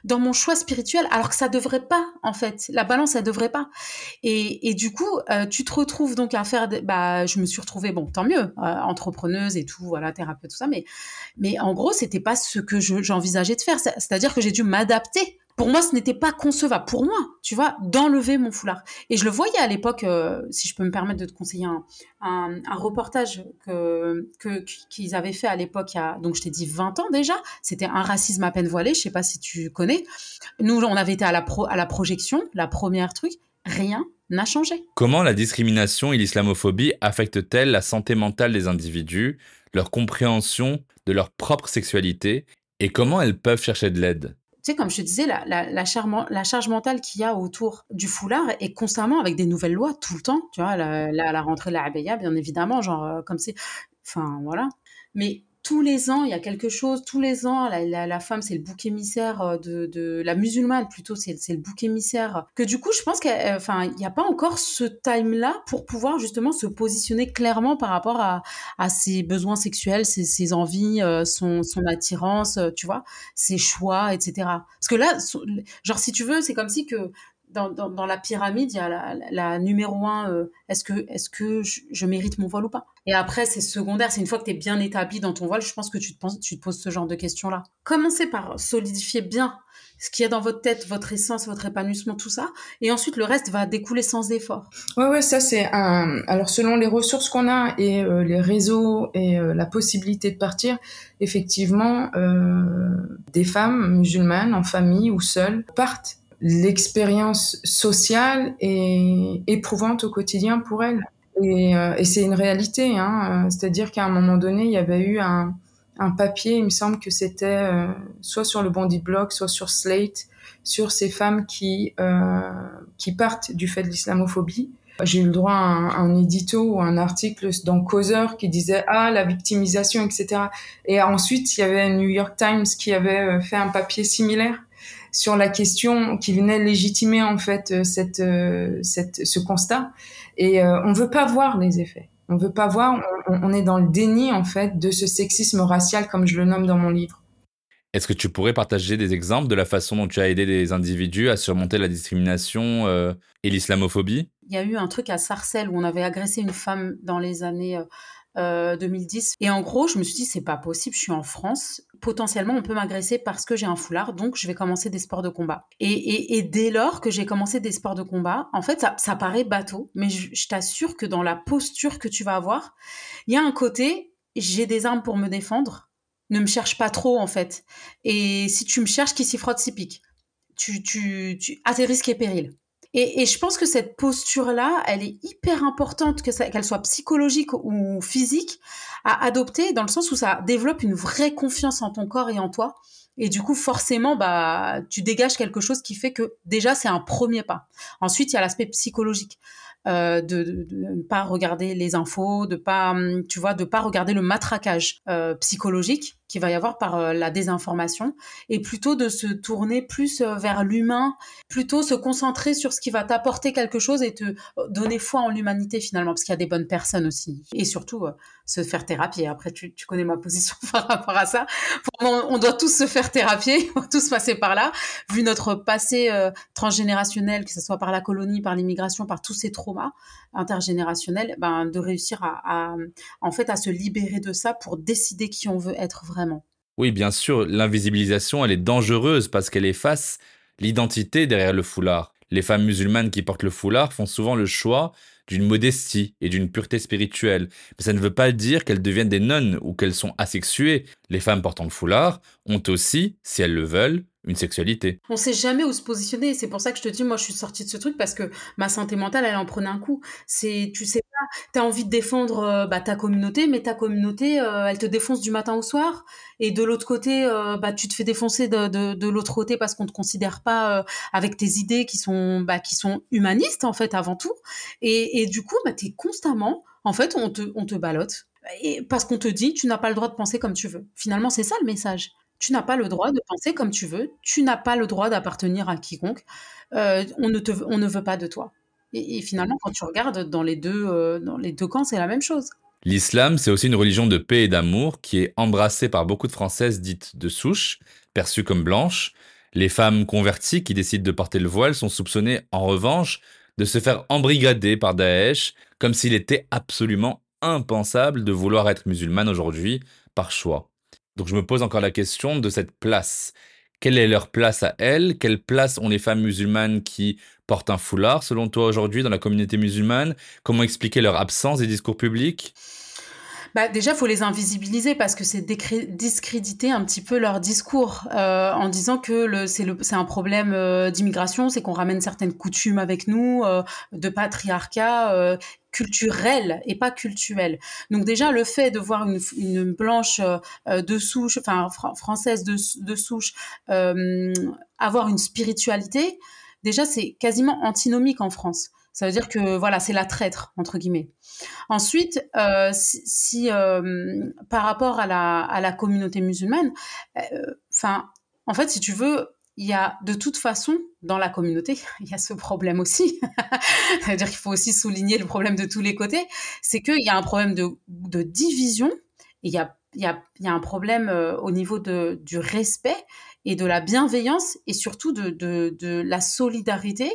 dans mon choix spirituel, alors que ça devrait pas, en fait. La balance, elle devrait pas. Et, du coup, euh, tu te retrouves donc à faire, bah, je me suis retrouvée, bon, tant mieux, euh, entrepreneuse et tout, voilà, thérapeute, tout ça, mais, mais en gros, c'était pas ce que j'envisageais de faire. C'est-à-dire que j'ai dû m'adapter pour moi, ce n'était pas concevable, pour moi, tu vois, d'enlever mon foulard. Et je le voyais à l'époque, euh, si je peux me permettre de te conseiller un, un, reportage que qu'ils avaient fait à l'époque, donc je t'ai dit 20 ans déjà, c'était un racisme à peine voilé, je sais pas si tu connais. Nous, on avait été à la, pro, à la projection, la première truc, rien n'a changé. Comment la discrimination et l'islamophobie affectent-elles la santé mentale des individus, leur compréhension de leur propre sexualité, et comment elles peuvent chercher de l'aide? Tu sais, comme je te disais, la, la, la, charge mentale qu'il y a autour du foulard est constamment avec des nouvelles lois tout le temps. Tu vois, la, la, rentrée de la abaya, bien évidemment, genre, euh, comme c'est. Enfin, voilà. mais tous les ans, il y a quelque chose. Tous les ans, la, la, femme, c'est le bouc émissaire euh, de, de la musulmane, plutôt, c'est le bouc émissaire. Que du coup, je pense qu'il enfin, n'y a pas encore ce time-là pour pouvoir justement se positionner clairement par rapport à, à ses besoins sexuels, ses, ses envies, euh, son, son attirance, euh, tu vois, ses choix, etc. Parce que là, genre, si tu veux, c'est comme si que dans, la pyramide, il y a la, numéro un, euh, est-ce que, est-ce que je, mérite mon voile ou pas? Et après, c'est secondaire, c'est une fois que tu es bien établi dans ton voile, je pense que tu te, poses ce genre de questions-là. Commencez par solidifier bien ce qu'il y a dans votre tête, votre essence, votre épanouissement, tout ça, et ensuite le reste va découler sans effort. Ouais, ouais, ça c'est un. Alors selon les ressources qu'on a et euh, les réseaux et euh, la possibilité de partir, effectivement, des femmes musulmanes en famille ou seules partent l'expérience sociale est éprouvante au quotidien pour elle. Et, euh, et c'est une réalité, hein. c'est-à-dire qu'à un moment donné, il y avait eu un, un papier, il me semble que c'était euh, soit sur le Bondi Blog, soit sur Slate, sur ces femmes qui euh, qui partent du fait de l'islamophobie. J'ai eu le droit à un, un, édito ou un article dans Causeur qui disait ah la victimisation, etc. Et ensuite il y avait New York Times qui avait euh, fait un papier similaire sur la question qui venait légitimer en fait euh, cette, euh, cette ce constat. Et euh, on veut pas voir les effets. On veut pas voir. On, est dans le déni en fait de ce sexisme racial comme je le nomme dans mon livre. Est-ce que tu pourrais partager des exemples de la façon dont tu as aidé des individus à surmonter la discrimination et l'islamophobie? Il y a eu un truc à Sarcelles où on avait agressé une femme dans les années 2010. Et en gros, je me suis dit, c'est pas possible, je suis en France, potentiellement on peut m'agresser parce que j'ai un foulard, donc je vais commencer des sports de combat. Et, dès lors que j'ai commencé des sports de combat, en fait, ça, paraît bateau, mais je, t'assure que dans la posture que tu vas avoir, il y a un côté, j'ai des armes pour me défendre, ne me cherche pas trop en fait. Et si tu me cherches, qui s'y frotte s'y pique. Tu, tu, tu, à tes risques et périls. Et, je pense que cette posture-là, elle est hyper importante, que qu'elle soit psychologique ou physique, à adopter dans le sens où ça développe une vraie confiance en ton corps et en toi. Et du coup, forcément, bah, tu dégages quelque chose qui fait que déjà, c'est un premier pas. Ensuite, il y a l'aspect psychologique. Euh, de, ne pas regarder les infos, de pas, hum, tu vois, de pas regarder le matraquage euh, psychologique qu'il va y avoir par euh, la désinformation, et plutôt de se tourner plus vers l'humain, plutôt se concentrer sur ce qui va t'apporter quelque chose et te donner foi en l'humanité finalement, parce qu'il y a des bonnes personnes aussi, et surtout se faire thérapier. Après, tu, connais ma position par rapport à ça. On, doit tous se faire thérapier, on tous passer par là, vu notre passé transgénérationnel, que ce soit par la colonie, par l'immigration, par tous ces traumas intergénérationnel, ben, de réussir à, en fait, à se libérer de ça pour décider qui on veut être vraiment. Oui, bien sûr, l'invisibilisation, elle est dangereuse parce qu'elle efface l'identité derrière le foulard. Les femmes musulmanes qui portent le foulard font souvent le choix d'une modestie et d'une pureté spirituelle. Mais ça ne veut pas dire qu'elles deviennent des nonnes ou qu'elles sont asexuées. Les femmes portant le foulard ont aussi, si elles le veulent, une sexualité. On sait jamais où se positionner. C'est pour ça que je te dis, moi, je suis sortie de ce truc parce que ma santé mentale, elle en prenait un coup. C'est, tu sais pas, t'as envie de défendre euh, bah, ta communauté, mais ta communauté, euh, elle te défonce du matin au soir. Et de l'autre côté, euh, bah, tu te fais défoncer de, de, l'autre côté parce qu'on te considère pas avec tes idées qui sont, bah, qui sont humanistes en fait avant tout. Et, et du coup, bah, t'es constamment, en fait, on te, on te. Et parce qu'on te dit, tu n'as pas le droit de penser comme tu veux. Finalement, c'est ça le message tu n'as pas le droit de penser comme tu veux, tu n'as pas le droit d'appartenir à quiconque, euh, on, ne te, on ne veut pas de toi. Et, finalement, quand tu regardes dans les deux, euh, dans les deux camps, c'est la même chose. L'islam, c'est aussi une religion de paix et d'amour qui est embrassée par beaucoup de Françaises dites de souche, perçues comme blanches. Les femmes converties qui décident de porter le voile sont soupçonnées, en revanche, de se faire embrigader par Daesh, comme s'il était absolument impensable de vouloir être musulmane aujourd'hui par choix. Donc je me pose encore la question de cette place. Quelle est leur place à elles? Quelle place ont les femmes musulmanes qui portent un foulard, selon toi, aujourd'hui, dans la communauté musulmane? Comment expliquer leur absence des discours publics? Bah, déjà, il faut les invisibiliser parce que c'est discréditer un petit peu leur discours euh, en disant que c'est un problème euh, d'immigration, c'est qu'on ramène certaines coutumes avec nous, euh, de patriarcat culturel et pas culturel. Donc déjà le fait de voir une, blanche de souche, enfin française de, de souche, avoir une spiritualité, déjà c'est quasiment antinomique en France Ça veut dire que voilà, c'est la traître entre guillemets. Ensuite, euh, si, euh, par rapport à la, à la communauté musulmane, enfin, en fait, si tu veux, il y a de toute façon dans la communauté, il y a ce problème aussi. C'est-à-dire qu'il faut aussi souligner le problème de tous les côtés. C'est qu'il y a un problème de, division. il y a, il y, a, un problème au niveau du respect et de la bienveillance et surtout de la solidarité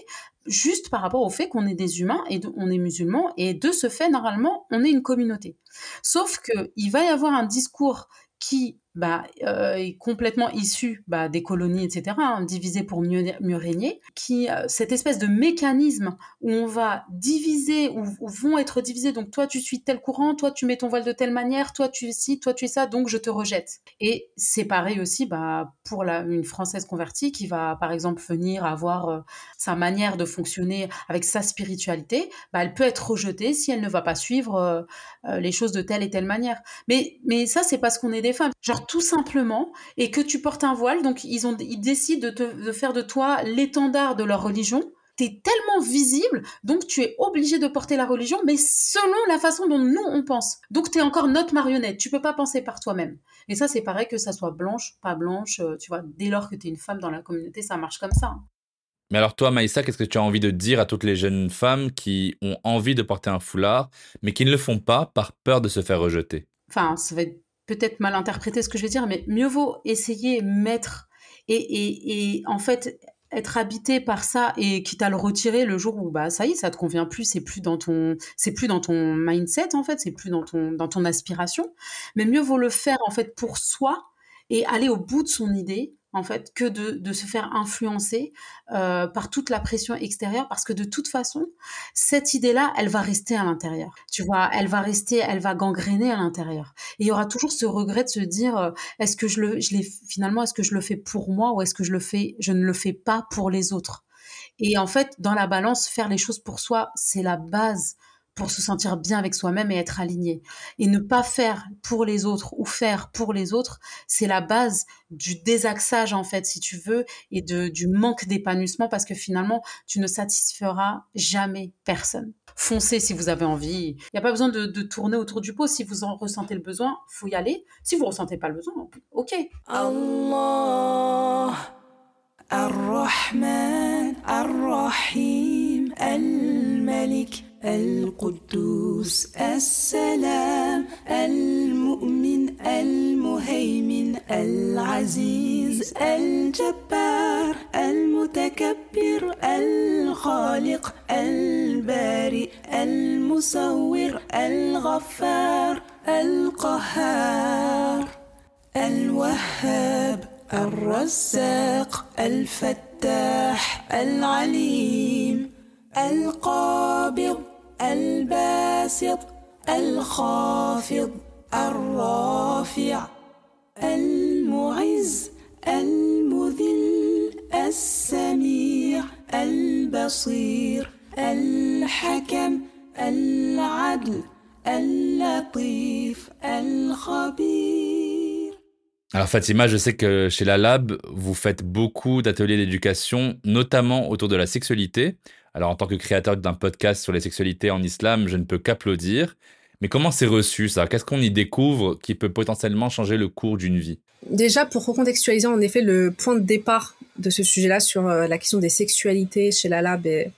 juste par rapport au fait qu'on est des humains et on est musulmans et de ce fait normalement on est une communauté. Sauf que il va y avoir un discours qui bah, euh, est complètement issu bah, des colonies, etc., hein, divisé pour mieux, mieux régner, qui, euh, cette espèce de mécanisme où on va diviser, où, vont être divisés, donc toi tu suis tel courant, toi tu mets ton voile de telle manière, toi tu es ci, toi tu es ça, donc je te rejette. Et c'est pareil aussi bah, pour une Française convertie qui va par exemple venir avoir euh, sa manière de fonctionner avec sa spiritualité, elle peut être rejetée si elle ne va pas suivre les choses de telle et telle manière. Mais, mais ça c'est parce qu'on est des femmes. Tout simplement, et que tu portes un voile, donc ils, ont, ils décident de, faire de toi l'étendard de leur religion. Tu es tellement visible, donc tu es obligé de porter la religion, mais selon la façon dont nous on pense. Donc tu es encore notre marionnette, tu peux pas penser par toi-même. Et ça c'est pareil que ça soit blanche, pas blanche, euh, tu vois, dès lors que tu es une femme dans la communauté, ça marche comme ça. Mais alors toi, Maïssa, qu'est-ce que tu as envie de dire à toutes les jeunes femmes qui ont envie de porter un foulard, mais qui ne le font pas par peur de se faire rejeter? Enfin, ça va être peut-être mal interpréter ce que je vais dire, mais mieux vaut essayer, mettre et, et, en fait être habité par ça et quitte à le retirer le jour où bah ça y est ça te convient plus c'est plus dans ton c'est plus dans ton mindset en fait c'est plus dans ton dans ton aspiration. Mais mieux vaut le faire en fait pour soi et aller au bout de son idée en fait, que de, se faire influencer euh, par toute la pression extérieure, parce que de toute façon, cette idée-là, elle va rester à l'intérieur. Tu vois, elle va rester, elle va gangréner à l'intérieur. Et il y aura toujours ce regret de se dire, euh, est-ce que je le, je l'ai finalement, est-ce que je le fais pour moi ou est-ce que je le fais, je ne le fais pas pour les autres? Et en fait, dans la balance, faire les choses pour soi, c'est la base pour se sentir bien avec soi-même et être aligné. Et ne pas faire pour les autres ou faire pour les autres, c'est la base du désaxage en fait, si tu veux, et de, du manque d'épanouissement parce que finalement, tu ne satisferas jamais personne. Foncez si vous avez envie. Il n'y a pas besoin de, tourner autour du pot. Si vous en ressentez le besoin, faut y aller. Si vous ressentez pas le besoin, ok. Allah, Ar-Rahman. القدوس السلام المؤمن المهيمن العزيز الجبار المتكبر الخالق البارئ المصور الغفار القهار الوهاب الرزاق الفتاح العليم القابض الباسط الخافض الرافع المعز المذل السميع البصير الحكم العدل اللطيف الخبير Alors Fatima, je sais que chez la Lab, vous faites beaucoup d'ateliers d'éducation, notamment autour de la sexualité. Alors en tant que créateur d'un podcast sur les sexualités en islam, je ne peux qu'applaudir. Mais comment c'est reçu ça? Qu'est-ce qu'on y découvre qui peut potentiellement changer le cours d'une vie? Déjà, pour recontextualiser en effet le point de départ de ce sujet-là sur euh, la question des sexualités chez la Lab et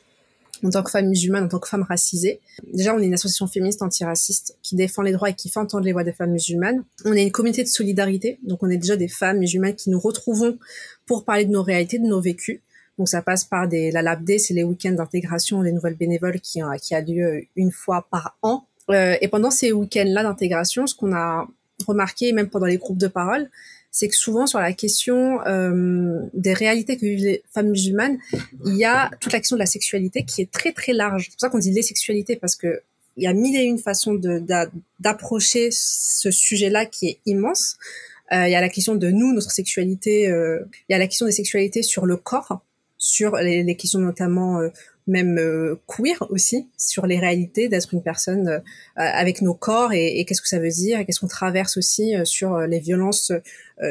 en tant que femme musulmane, en tant que femme racisée. Déjà, on est une association féministe antiraciste qui défend les droits et qui fait entendre les voix des femmes musulmanes. On est une communauté de solidarité, donc on est déjà des femmes musulmanes qui nous retrouvons pour parler de nos réalités, de nos vécus. Donc ça passe par des la LabD, c'est les week-ends d'intégration des nouvelles bénévoles qui, qui a lieu une fois par an. Euh, et pendant ces week-ends-là d'intégration, ce qu'on a remarqué, même pendant les groupes de parole, c'est que souvent sur la question euh, des réalités que vivent les femmes musulmanes, il y a toute la question de la sexualité qui est très très large. C'est pour ça qu'on dit les sexualités parce que il y a mille et une façons d'approcher ce sujet-là qui est immense. Euh, il y a la question de nous, notre sexualité. Euh, il y a la question des sexualités sur le corps sur les, questions notamment euh, même euh, queer aussi, sur les réalités d'être une personne euh, avec nos corps et, qu'est-ce que ça veut dire et qu'est-ce qu'on traverse aussi sur les violences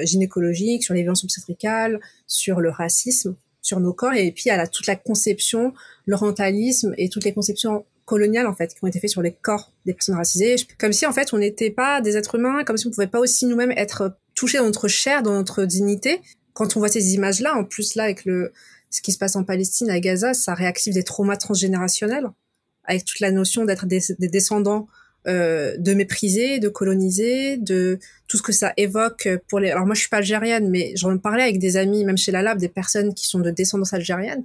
gynécologiques, sur les violences obstétricales, sur le racisme. sur nos corps et puis à la, toute la conception, l'orientalisme et toutes les conceptions coloniales en fait qui ont été faites sur les corps des personnes racisées, comme si en fait on n'était pas des êtres humains, comme si on pouvait pas aussi nous-mêmes être touchés dans notre chair, dans notre dignité. Quand on voit ces images-là, en plus là avec le ce qui se passe en Palestine, à Gaza, ça réactive des traumas transgénérationnels avec toute la notion d'être des, descendants euh, de mépriser, de coloniser, de tout ce que ça évoque pour les. Alors moi je suis pas algérienne, mais j'en parlais avec des amis, même chez la Lab, des personnes qui sont de descendance algérienne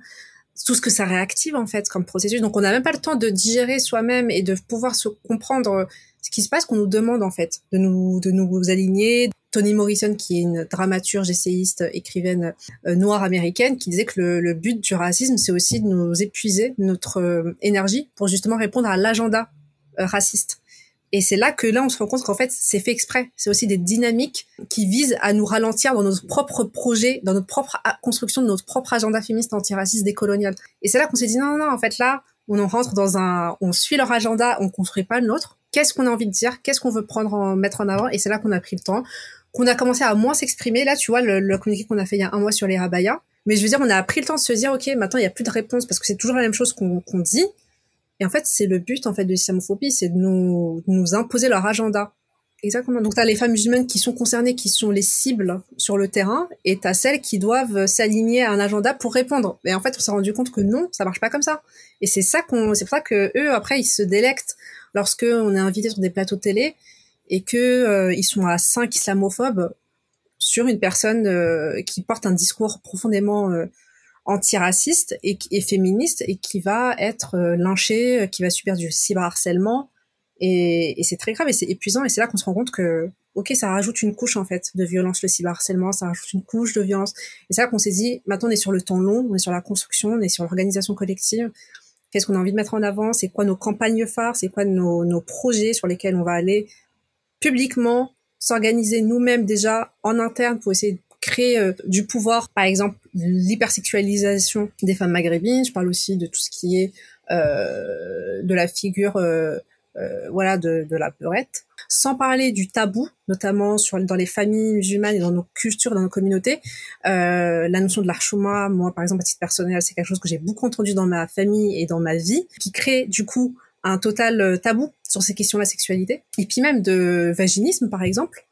tout ce que ça réactive en fait comme processus. Donc on n'a même pas le temps de digérer soi-même et de pouvoir se comprendre ce qui se passe qu'on nous demande en fait de nous de nous aligner. Toni Morrison qui est une dramaturge, essayiste, écrivaine euh, noire américaine qui disait que le, but du racisme c'est aussi de nous épuiser notre euh, énergie pour justement répondre à l'agenda euh, raciste. Et c'est là que là, on se rend compte qu'en fait, c'est fait exprès. C'est aussi des dynamiques qui visent à nous ralentir dans notre propre projet, dans notre propre construction de notre propre agenda féministe antiraciste décolonial. Et c'est là qu'on s'est dit, non, non, non, en fait, là, on en rentre dans un, on suit leur agenda, on construit pas le nôtre. Qu'est-ce qu'on a envie de dire? Qu'est-ce qu'on veut prendre en, mettre en avant? Et c'est là qu'on a pris le temps, qu'on a commencé à moins s'exprimer. Là, tu vois, le, le communiqué qu'on a fait il y a un mois sur les rabayas. Mais je veux dire, on a pris le temps de se dire, OK, maintenant, il n'y a plus de réponse parce que c'est toujours la même chose qu'on dit. Et en fait, c'est le but en fait de l'islamophobie, c'est de nous, nous imposer leur agenda. Exactement. Donc, tu as les femmes musulmanes qui sont concernées, qui sont les cibles sur le terrain, et tu as celles qui doivent s'aligner à un agenda pour répondre. Et en fait, on s'est rendu compte que non, ça marche pas comme ça. Et c'est ça qu'on, c'est pour ça que eux, après, ils se délectent lorsque on est invité sur des plateaux télé et que euh, ils sont à cinq islamophobes sur une personne euh, qui porte un discours profondément euh, antiraciste et, et féministe et qui va être euh, lynché, euh, qui va subir du cyberharcèlement. Et, et c'est très grave et c'est épuisant. Et c'est là qu'on se rend compte que, ok, ça rajoute une couche en fait de violence, le cyberharcèlement, ça rajoute une couche de violence. Et c'est là qu'on s'est dit, maintenant on est sur le temps long, on est sur la construction, on est sur l'organisation collective. Qu'est-ce qu'on a envie de mettre en avant? C'est quoi nos campagnes phares? C'est quoi nos, nos projets sur lesquels on va aller publiquement s'organiser nous-mêmes déjà en interne pour essayer créer euh, du pouvoir, par exemple l'hypersexualisation des femmes maghrébines. Je parle aussi de tout ce qui est euh, de la figure euh, euh, voilà de, de la peurette. Sans parler du tabou, notamment sur dans les familles musulmanes et dans nos cultures, dans nos communautés, euh, la notion de l'archouma, moi par exemple à titre personnel, c'est quelque chose que j'ai beaucoup entendu dans ma famille et dans ma vie, qui crée du coup un total euh, tabou sur ces questions de la sexualité, et puis même de vaginisme par exemple.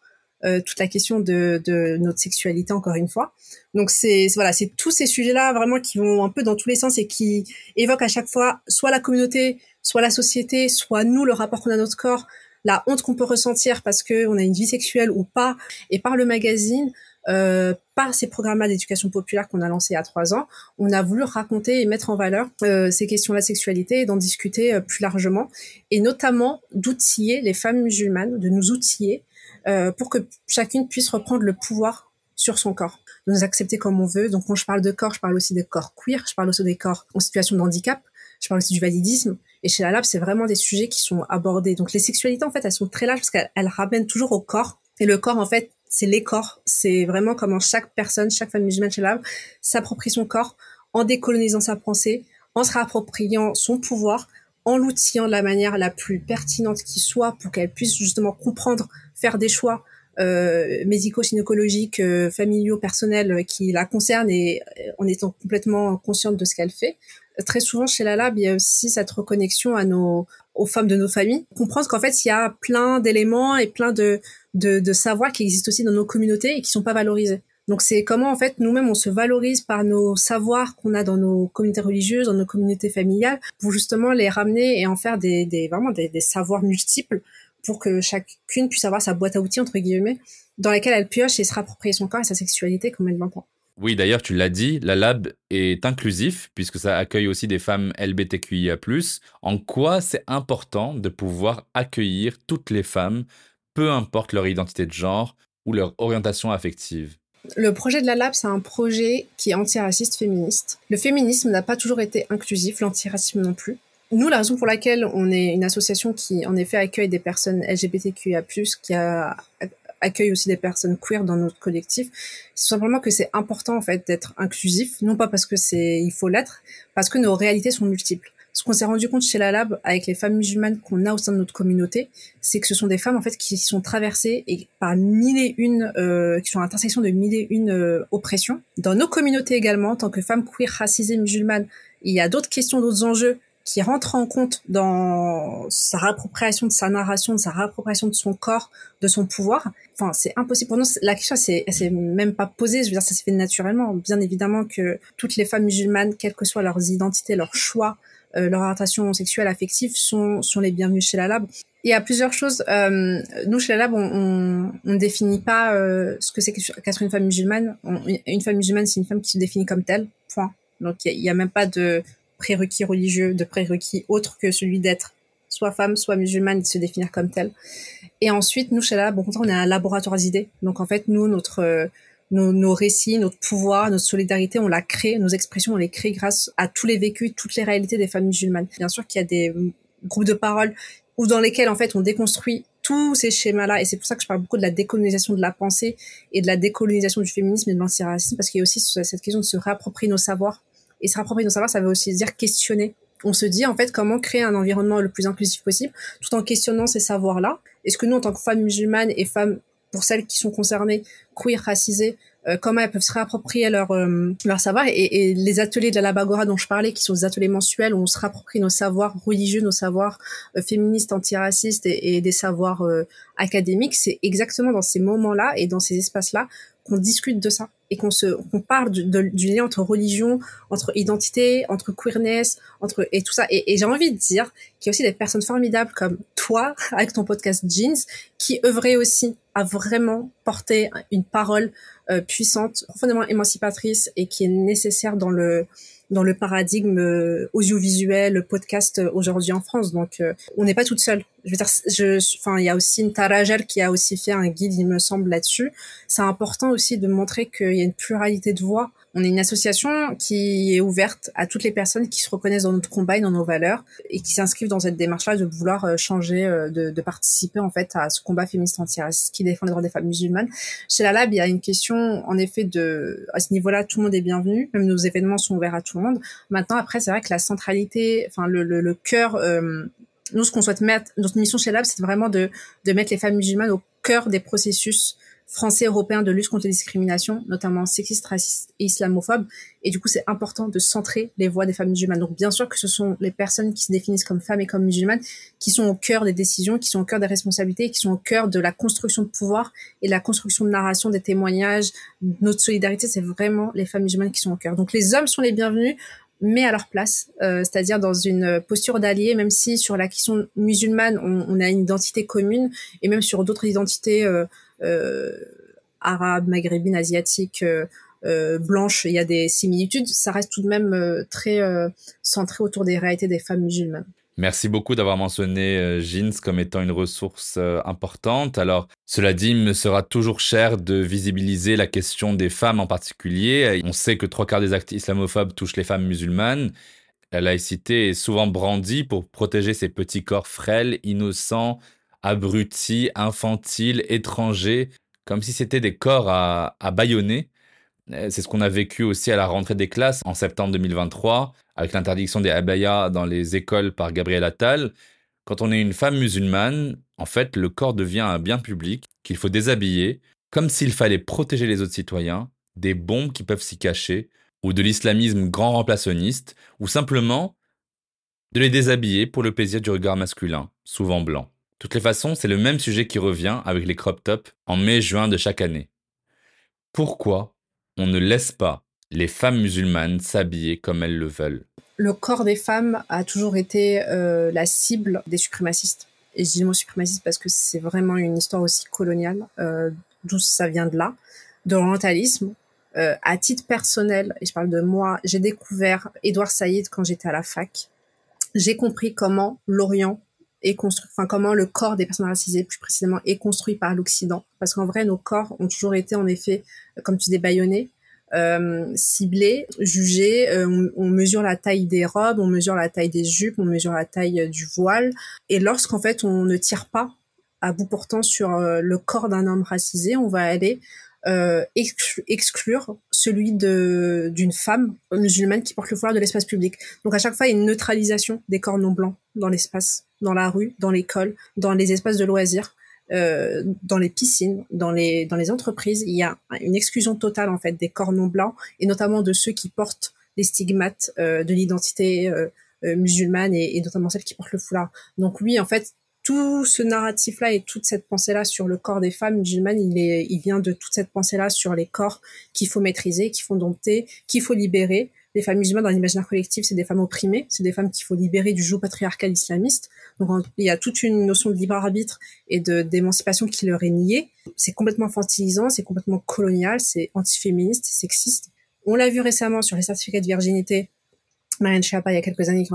Euh, toute la question de, de, notre sexualité encore une fois. Donc c'est voilà, c'est tous ces sujets-là vraiment qui vont un peu dans tous les sens et qui évoquent à chaque fois soit la communauté, soit la société, soit nous le rapport qu'on a à notre corps, la honte qu'on peut ressentir parce que on a une vie sexuelle ou pas. Et par le magazine, euh, par ces programmes d'éducation populaire qu'on a lancés a trois ans, on a voulu raconter et mettre en valeur euh, ces questions de la sexualité et d'en discuter euh, plus largement, et notamment d'outiller les femmes musulmanes, de nous outiller euh, pour que chacune puisse reprendre le pouvoir sur son corps, de nous accepter comme on veut. Donc quand je parle de corps, je parle aussi des corps queer, je parle aussi des corps en situation de handicap, je parle aussi du validisme. Et chez la Lab, c'est vraiment des sujets qui sont abordés. Donc les sexualités, en fait, elles sont très larges parce qu'elles ramènent toujours au corps. Et le corps, en fait, c'est les corps. C'est vraiment comment chaque personne, chaque femme musulmane chez s'approprie son corps en décolonisant sa pensée, en se réappropriant son pouvoir, en l'outillant de la manière la plus pertinente qui soit pour qu'elle puisse justement comprendre, faire des choix euh, médico-gynécologiques, euh, familiaux, personnels euh, qui la concernent et euh, en étant complètement consciente de ce qu'elle fait. Très souvent chez la Lab, il y a aussi cette reconnexion à nos, aux femmes de nos familles, comprendre qu'en fait il y a plein d'éléments et plein de, de, de savoirs qui existent aussi dans nos communautés et qui sont pas valorisés. Donc c'est comment en fait nous-mêmes on se valorise par nos savoirs qu'on a dans nos communautés religieuses, dans nos communautés familiales, pour justement les ramener et en faire des, des vraiment des, des, savoirs multiples pour que chacune puisse avoir sa boîte à outils entre guillemets dans laquelle elle pioche et se rapproprier son corps et sa sexualité comme elle l'entend. Oui, d'ailleurs, tu l'as dit, la lab est inclusif puisque ça accueille aussi des femmes LBTQIA+. En quoi c'est important de pouvoir accueillir toutes les femmes, peu importe leur identité de genre ou leur orientation affective? Le projet de la Lab, c'est un projet qui est antiraciste féministe. Le féminisme n'a pas toujours été inclusif, l'antiracisme non plus. Nous, la raison pour laquelle on est une association qui, en effet, accueille des personnes LGBTQIA+, qui a, accueille aussi des personnes queer dans notre collectif, c'est simplement que c'est important, en fait, d'être inclusif. Non pas parce que c'est, il faut l'être, parce que nos réalités sont multiples. ce qu'on s'est rendu compte chez la Lab avec les femmes musulmanes qu'on a au sein de notre communauté, c'est que ce sont des femmes en fait qui sont traversées et par mille et une, euh, qui sont à l'intersection de mille et une euh, oppressions. Dans nos communautés également, en tant que femmes queer, racisées, musulmanes, il y a d'autres questions, d'autres enjeux qui rentrent en compte dans sa réappropriation de sa narration, de sa réappropriation de son corps, de son pouvoir. Enfin, c'est impossible pour nous. La question, c'est, c'est même pas posée. Je veux dire, ça s'est fait naturellement. Bien évidemment que toutes les femmes musulmanes, quelles que soient leurs identités, leurs choix, euh, leur orientation sexuelle, affective, sont, sont les bienvenus chez la Lab. Il y a plusieurs choses. Euh, nous, chez la Lab, on ne définit pas euh, ce que c'est qu'être une femme musulmane. une femme musulmane, c'est une femme qui se définit comme telle. Point. Donc, il n'y a, a, même pas de prérequis religieux, de prérequis autre que celui d'être soit femme, soit musulmane, de se définir comme telle. Et ensuite, nous, chez la bon, on est un laboratoire d'idées. Donc, en fait, nous, notre, euh, nos, récits, notre pouvoir, notre solidarité, on l'a créé, nos expressions, on les crée grâce à tous les vécus, toutes les réalités des femmes musulmanes. Bien sûr qu'il y a des groupes de parole ou dans lesquels, en fait, on déconstruit tous ces schémas-là, et c'est pour ça que je parle beaucoup de la décolonisation de la pensée et de la décolonisation du féminisme et de l'antiracisme, parce qu'il y a aussi cette question de se réapproprier nos savoirs et se rapprocher de savoir, ça veut aussi dire questionner. On se dit en fait comment créer un environnement le plus inclusif possible, tout en questionnant ces savoirs-là. Est-ce que nous, en tant que femmes musulmanes et femmes, pour celles qui sont concernées, queer, racisées, euh, comment elles peuvent se réapproprier leur euh, leur savoir et, les ateliers de la Labagora dont je parlais qui sont des ateliers mensuels où on se réapproprie nos savoirs religieux nos savoirs euh, féministes antiracistes et, et des savoirs académiques c'est exactement dans ces moments là et dans ces espaces là qu'on discute de ça et qu'on se parle du, lien entre religion, entre identité, entre queerness, entre et tout ça. Et, et j'ai envie de dire qu'il y a aussi des personnes formidables comme toi avec ton podcast Jeans qui œuvraient aussi à vraiment porter une parole euh, puissante, profondément émancipatrice et qui est nécessaire dans le dans le paradigme euh, audiovisuel, podcast euh, aujourd'hui en France. Donc, euh, on n'est pas toute seule. Je veux dire, je, enfin, il y a aussi une Tarajel qui a aussi fait un guide, il me semble, là-dessus. C'est important aussi de montrer qu'il y a une pluralité de voix on est une association qui est ouverte à toutes les personnes qui se reconnaissent dans notre combat et dans nos valeurs et qui s'inscrivent dans cette démarche-là de vouloir euh, changer, euh, de, de, participer en fait à ce combat féministe antiraciste qui défend les droits des femmes musulmanes. Chez la Lab, il y a une question en effet de à ce niveau-là, tout le monde est bienvenu, même nos événements sont ouverts à tout le monde. Maintenant, après, c'est vrai que la centralité, enfin le, le, le cœur euh, nous, ce qu'on souhaite mettre, notre mission chez Lab, c'est vraiment de, de mettre les femmes musulmanes au cœur des processus français européen de lutte contre les discriminations, notamment sexistes, racistes et islamophobes. Et du coup, c'est important de centrer les voix des femmes musulmanes. Donc, bien sûr que ce sont les personnes qui se définissent comme femmes et comme musulmanes qui sont au cœur des décisions, qui sont au cœur des responsabilités, qui sont au cœur de la construction de pouvoir et de la construction de narration, des témoignages. Notre solidarité, c'est vraiment les femmes musulmanes qui sont au cœur. Donc, les hommes sont les bienvenus mais à leur place, euh, c'est-à-dire dans une posture d'allié, même si sur la question musulmane, on, on, a une identité commune, et même sur d'autres identités euh, euh, arabes, maghrébines, asiatiques, euh, euh, blanches, il y a des similitudes, ça reste tout de même très centré autour des réalités des femmes musulmanes. Merci beaucoup d'avoir mentionné Jeans comme étant une ressource importante. Alors, cela dit, il me sera toujours cher de visibiliser la question des femmes en particulier. On sait que trois quarts des actes islamophobes touchent les femmes musulmanes. La laïcité est souvent brandie pour protéger ces petits corps frêles, innocents, abrutis, infantiles, étrangers, comme si c'était des corps à, à bâillonner. Euh, c'est ce qu'on a vécu aussi à la rentrée des classes en septembre 2023, avec l'interdiction des abayas dans les écoles par Gabriel Attal. Quand on est une femme musulmane, en fait, le corps devient un bien public qu'il faut déshabiller, comme s'il fallait protéger les autres citoyens des bombes qui peuvent s'y cacher, ou de l'islamisme grand remplacenniste, ou simplement de les déshabiller pour le plaisir du regard masculin, souvent blanc toutes les façons, c'est le même sujet qui revient avec les crop tops en mai-juin de chaque année. Pourquoi on ne laisse pas les femmes musulmanes s'habiller comme elles le veulent? Le corps des femmes a toujours été euh, la cible des suprémacistes. Et je dis le mot suprémaciste parce que c'est vraiment une histoire aussi coloniale, euh, d'où ça vient de là, de l'orientalisme. Euh, à titre personnel, et je parle de moi, j'ai découvert Édouard Saïd quand j'étais à la fac. J'ai compris comment l'Orient est construit, enfin comment le corps des personnes racisées plus précisément est construit par l'Occident. Parce qu'en vrai, nos corps ont toujours été en effet, comme tu dis, baïonnés, euh, ciblés, jugés. Euh, on, mesure la taille des robes, on mesure la taille des jupes, on mesure la taille euh, du voile. Et lorsqu'en fait on ne tire pas à bout portant sur euh, le corps d'un homme racisé, on va aller euh, exclure celui de d'une femme musulmane qui porte le foulard de l'espace public. Donc à chaque fois, il y a une neutralisation des corps non blancs dans l'espace, dans la rue, dans l'école, dans les espaces de loisirs. Euh, dans les piscines, dans les dans les entreprises, il y a une exclusion totale en fait des corps non blancs et notamment de ceux qui portent les stigmates euh, de l'identité euh, euh, musulmane et, et, notamment celles qui portent le foulard. Donc oui, en fait, tout ce narratif-là et toute cette pensée-là sur le corps des femmes musulmanes, il, est, il vient de toute cette pensée-là sur les corps qu'il faut maîtriser, qu'il faut dompter, qu'il faut libérer. Les femmes musulmanes dans l'imaginaire collectif, c'est des femmes opprimées, c'est des femmes qu'il faut libérer du joug patriarcal islamiste. Donc il y a toute une notion de libre arbitre et de d'émancipation qui leur est niée. C'est complètement infantilisant, c'est complètement colonial, c'est antiféministe, c'est sexiste. On l'a vu récemment sur les certificats de virginité. Marianne Schiappa, il y a quelques années,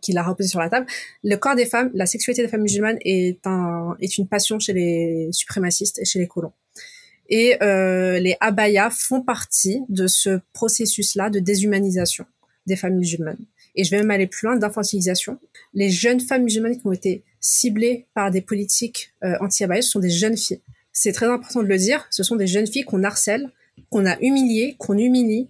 qui l'a reposé sur la table. Le corps des femmes, la sexualité des femmes musulmanes est, un, est une passion chez les suprémacistes et chez les colons. Et euh, les abayas font partie de ce processus-là de déshumanisation des femmes musulmanes. Et je vais même aller plus loin, d'infantilisation. Les jeunes femmes musulmanes qui ont été ciblées par des politiques euh, anti-abayas, ce sont des jeunes filles. C'est très important de le dire, ce sont des jeunes filles qu'on harcèle, qu'on a humiliées, qu'on humilie,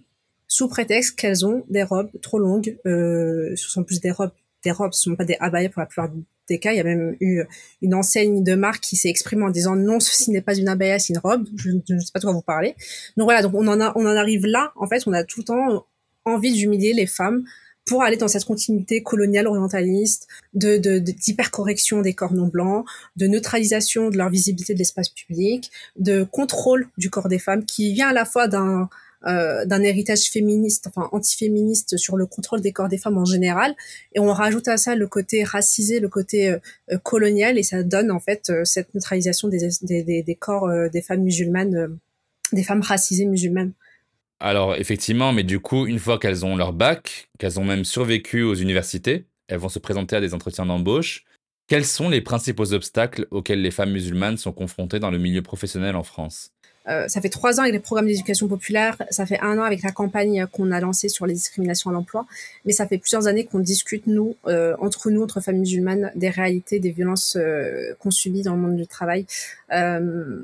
sous prétexte qu'elles ont des robes trop longues. Euh, ce sont plus des robes, des robes, ce sont pas des abayas pour la plupart des cas. Il y a même eu une enseigne de marque qui s'est exprimée en disant non, ceci n'est pas une abaya, c'est une robe. Je, ne sais pas de quoi vous parlez. Donc voilà, donc on en a, on en arrive là. En fait, on a tout le temps envie d'humilier les femmes pour aller dans cette continuité coloniale orientaliste, de, de, d'hypercorrection des corps non blancs, de neutralisation de leur visibilité de l'espace public, de contrôle du corps des femmes, qui vient à la fois d'un euh, d'un héritage féministe, enfin antiféministe sur le contrôle des corps des femmes en général, et on rajoute à ça le côté racisé, le côté euh, euh, colonial, et ça donne en fait cette neutralisation des, des, des, corps des femmes musulmanes, des femmes racisées musulmanes. Alors effectivement, mais du coup, une fois qu'elles ont leur bac, qu'elles ont même survécu aux universités, elles vont se présenter à des entretiens d'embauche. Quels sont les principaux obstacles auxquels les femmes musulmanes sont confrontées dans le milieu professionnel en France? Euh, ça fait trois ans avec les programmes d'éducation populaire, ça fait un an avec la campagne qu'on a lancée sur les discriminations à l'emploi, mais ça fait plusieurs années qu'on discute, nous, euh, entre nous, entre femmes musulmanes, des réalités, des violences euh, qu'on subit dans le monde du travail. Euh,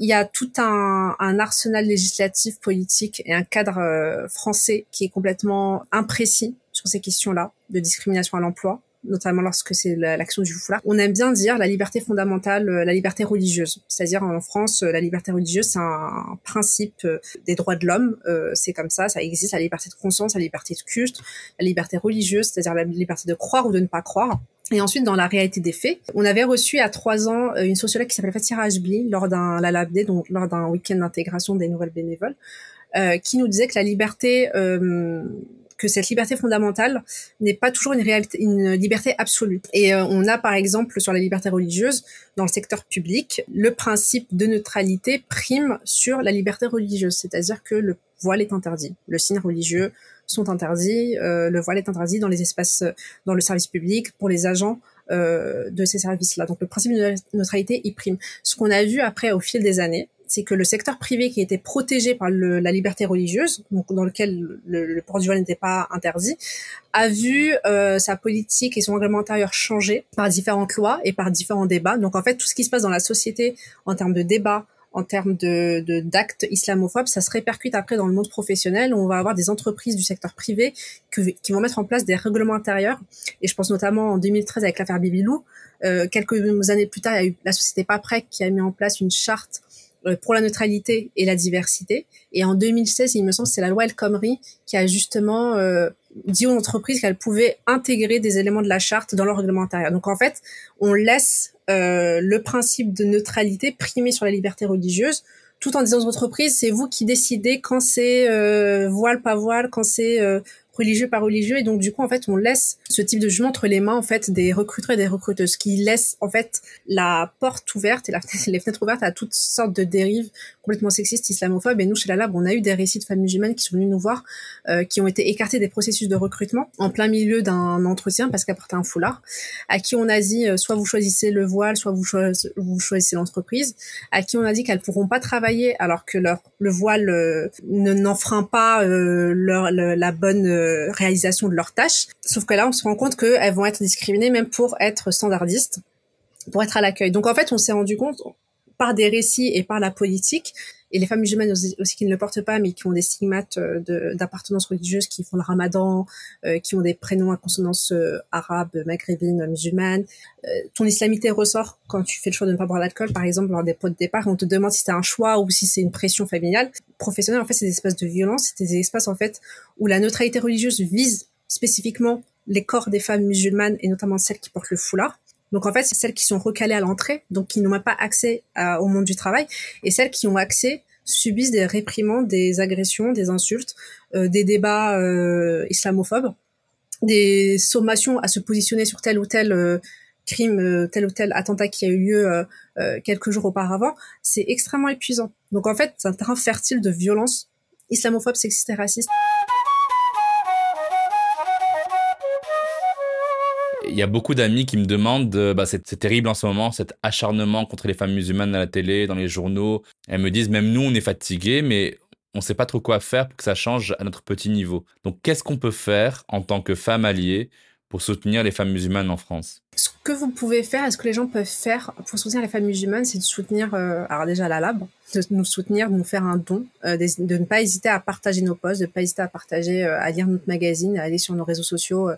il y a tout un, un, arsenal législatif, politique et un cadre euh, français qui est complètement imprécis sur ces questions-là de discrimination à l'emploi notamment lorsque c'est l'action du foulard. On aime bien dire la liberté fondamentale, euh, la liberté religieuse. C'est-à-dire en France, euh, la liberté religieuse, c'est un principe euh, des droits de l'homme. c'est comme ça, ça existe. La liberté de conscience, la liberté de culte, la liberté religieuse, c'est-à-dire la liberté de croire ou de ne pas croire. Et ensuite, dans la réalité des faits, on avait reçu à trois ans une sociologue qui s'appelle Fatira Ajbli lors d'un donc lors d'un week-end d'intégration des nouvelles bénévoles, euh, qui nous disait que la liberté euh, que cette liberté fondamentale n'est pas toujours une, réalité, une liberté absolue. Et euh, on a par exemple sur la liberté religieuse, dans le secteur public, le principe de neutralité prime sur la liberté religieuse, c'est-à-dire que le voile est interdit, le signe religieux sont interdits, euh, le voile est interdit dans les espaces, dans le service public, pour les agents euh, de ces services-là. Donc le principe de neutralité, il prime. Ce qu'on a vu après au fil des années, c'est que le secteur privé qui était protégé par le, la liberté religieuse, donc dans lequel le, port du voile n'était pas interdit, a vu euh, sa politique et son règlement intérieur changer par différentes lois et par différents débats. Donc en fait, tout ce qui se passe dans la société en termes de débats, en termes de d'actes islamophobes, ça se répercute après dans le monde professionnel où on va avoir des entreprises du secteur privé qui vont mettre en place des règlements intérieurs. Et je pense notamment en 2013 avec l'affaire Bibilou. Euh, quelques années plus tard, il y a eu la société Paprec qui a mis en place une charte pour la neutralité et la diversité. Et en 2016, il me semble, c'est la loi El Khomri qui a justement euh, dit aux entreprises qu'elles pouvaient intégrer des éléments de la charte dans leur règlement. Donc en fait, on laisse euh, le principe de neutralité primer sur la liberté religieuse, tout en disant aux entreprises, c'est vous qui décidez quand c'est euh, voile, pas voile, quand c'est religieux par religieux. Et donc du coup en fait on laisse ce type de jugement entre les mains en fait des recruteurs et des recruteuses qui laissent en fait la porte ouverte et les fenêtres ouvertes à toutes sortes de dérives complètement sexistes islamophobes. Et nous chez la Lab on a eu des récits de femmes musulmanes qui sont venues nous voir euh, qui ont été écartées des processus de recrutement en plein milieu d'un entretien parce qu'elles portaient un foulard à qui on a dit euh, soit vous choisissez le voile soit vous, choisissez l'entreprise à qui on a dit qu'elles pourront pas travailler alors que leur le voile euh, ne n'enfreint pas leur, la bonne euh, réalisation de leurs tâches. Sauf que là, on se rend compte qu'elles vont être discriminées même pour être standardistes, pour être à l'accueil. Donc en fait, on s'est rendu compte par des récits et par la politique et les femmes musulmanes aussi, qui ne le portent pas, mais qui ont des stigmates euh, d'appartenance religieuse, qui font le ramadan, euh, qui ont des prénoms à consonance euh, arabe, maghrébine, musulmane. ton islamité ressort quand tu fais le choix de ne pas boire d'alcool, par exemple, lors des pots de départ, on te demande si c'est un choix ou si c'est une pression familiale. Professionnel, en fait, c'est des espaces de violence, c'est des espaces, en fait, où la neutralité religieuse vise spécifiquement les corps des femmes musulmanes et notamment celles qui portent le foulard. Donc en fait, c'est celles qui sont recalées à l'entrée, donc qui n'ont pas accès au monde du travail, et celles qui ont accès subissent des réprimandes, des agressions, des insultes, euh, des débats euh, islamophobes, des sommations à se positionner sur tel ou tel euh, crime, tel ou tel attentat qui a eu lieu quelques jours auparavant. C'est extrêmement épuisant. Donc en fait, c'est un terrain fertile de violence islamophobe, sexiste et raciste. Y a beaucoup d'amis qui me demandent, bah, c'est terrible en ce moment, cet acharnement contre les femmes musulmanes à la télé, dans les journaux. Elles me disent, même nous, on est fatigués, mais on ne sait pas trop quoi faire pour que ça change à notre petit niveau. Donc, qu'est-ce qu'on peut faire en tant que femme alliée pour soutenir les femmes musulmanes en France? Ce que vous pouvez faire, et ce que les gens peuvent faire pour soutenir les femmes musulmanes, c'est de soutenir, euh, alors déjà la lab, de nous soutenir, de nous faire un don, euh, de, ne pas hésiter à partager nos posts, de ne pas hésiter à partager, euh, à lire notre magazine, à aller sur nos réseaux sociaux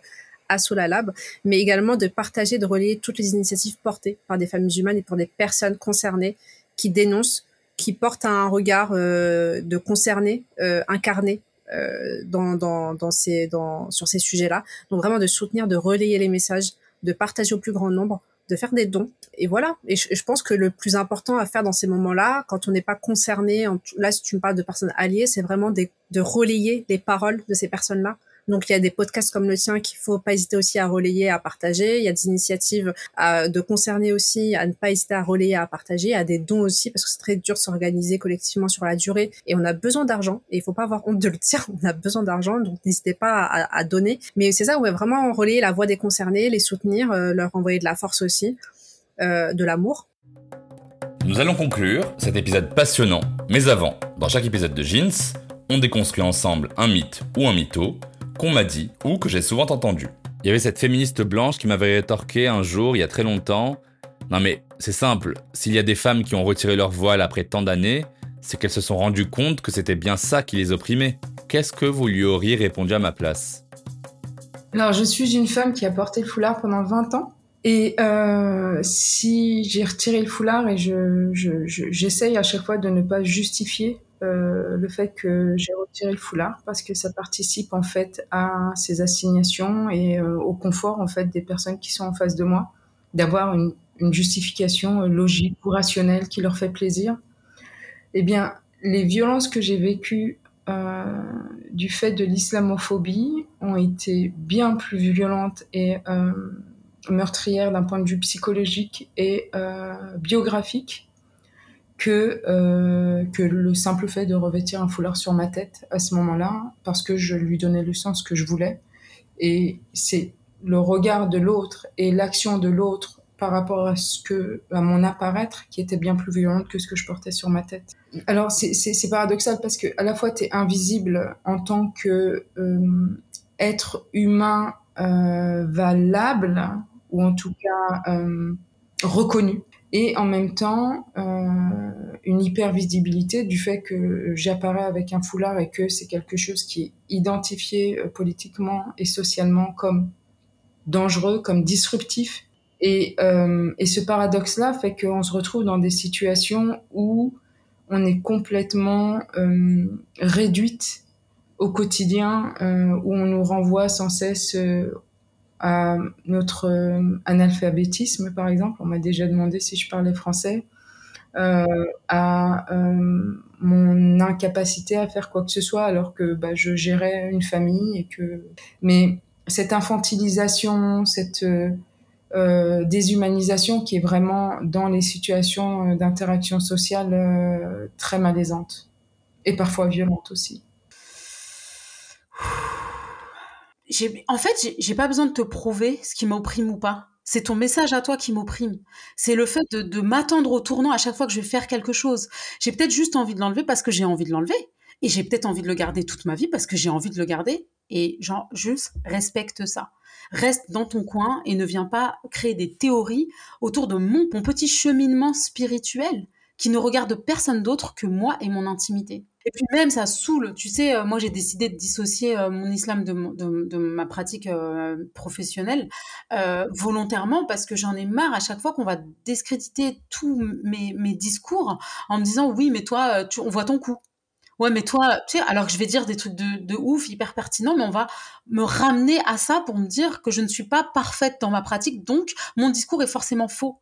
à Solalab, mais également de partager, de relayer toutes les initiatives portées par des femmes musulmanes et pour des personnes concernées qui dénoncent, qui portent un regard euh, de concerné, euh, incarné euh, dans ces, dans, sur ces sujets-là. Donc vraiment de soutenir, de relayer les messages, de partager au plus grand nombre, de faire des dons. Et voilà. Et je, pense que le plus important à faire dans ces moments-là, quand on n'est pas concerné, là si tu me parles de personnes alliées, c'est vraiment de relayer les paroles de ces personnes-là donc il y a des podcasts comme le tien qu'il faut pas hésiter aussi à relayer, à partager. Il y a des initiatives à, de concerner aussi à ne pas hésiter à relayer, à partager, à des dons aussi parce que c'est très dur de s'organiser collectivement sur la durée et on a besoin d'argent et il faut pas avoir honte de le dire. On a besoin d'argent donc n'hésitez pas à, donner. Mais c'est ça, va vraiment relayer la voix des concernés, les soutenir, euh, leur envoyer de la force aussi, euh, de l'amour. Nous allons conclure cet épisode passionnant. Mais avant, dans chaque épisode de Jeans, on déconstruit ensemble un mythe ou un mytho qu'on m'a dit ou que j'ai souvent entendu. Il y avait cette féministe blanche qui m'avait rétorqué un jour, il y a très longtemps. Non mais c'est simple, s'il y a des femmes qui ont retiré leur voile après tant d'années, c'est qu'elles se sont rendues compte que c'était bien ça qui les opprimait. Qu'est-ce que vous lui auriez répondu à ma place? Alors je suis une femme qui a porté le foulard pendant 20 ans. Et euh, si j'ai retiré le foulard et je, j'essaye à chaque fois de ne pas justifier euh, le fait que j'ai retiré le foulard parce que ça participe en fait à ces assignations et euh, au confort en fait des personnes qui sont en face de moi, d'avoir une, justification logique ou rationnelle qui leur fait plaisir. Eh bien, les violences que j'ai vécues euh, du fait de l'islamophobie ont été bien plus violentes et meurtrières d'un point de vue psychologique et biographique que, euh, que le simple fait de revêtir un foulard sur ma tête à ce moment-là, parce que je lui donnais le sens que je voulais. Et c'est le regard de l'autre et l'action de l'autre par rapport à ce que à mon apparaître qui était bien plus violente que ce que je portais sur ma tête. Alors c'est paradoxal parce que à la fois tu es invisible en tant que euh, être humain euh, valable ou en tout cas reconnu et en même temps euh, une hypervisibilité du fait que j'apparais avec un foulard et que c'est quelque chose qui est identifié euh, politiquement et socialement comme dangereux, comme disruptif. Et, euh, et ce paradoxe-là fait qu'on se retrouve dans des situations où on est complètement réduite au quotidien, où on nous renvoie sans cesse à notre euh, analphabétisme, par exemple. On m'a déjà demandé si je parlais français. Euh, à euh, mon incapacité à faire quoi que ce soit alors que bah, je gérais une famille et que mais cette infantilisation cette déshumanisation qui est vraiment dans les situations d'interaction sociale très malaisante et parfois violente aussi en fait, j'ai pas besoin de te prouver ce qui m'opprime ou pas. C'est ton message à toi qui m'opprime. C'est le fait de, m'attendre au tournant à chaque fois que je vais faire quelque chose. J'ai peut-être juste envie de l'enlever parce que j'ai envie de l'enlever. Et j'ai peut-être envie de le garder toute ma vie parce que j'ai envie de le garder. Et genre, juste respecte ça. Reste dans ton coin et ne viens pas créer des théories autour de mon, mon petit cheminement spirituel qui ne regarde personne d'autre que moi et mon intimité. Et puis même, ça saoule. Tu sais, euh, moi, j'ai décidé de dissocier euh, mon islam de, de, ma pratique euh, professionnelle volontairement parce que j'en ai marre à chaque fois qu'on va discréditer tous mes, mes, discours en me disant oui, mais toi, tu, on voit ton coup. Ouais, mais toi, tu sais, alors que je vais dire des trucs de, de ouf, hyper pertinents, mais on va me ramener à ça pour me dire que je ne suis pas parfaite dans ma pratique, donc mon discours est forcément faux.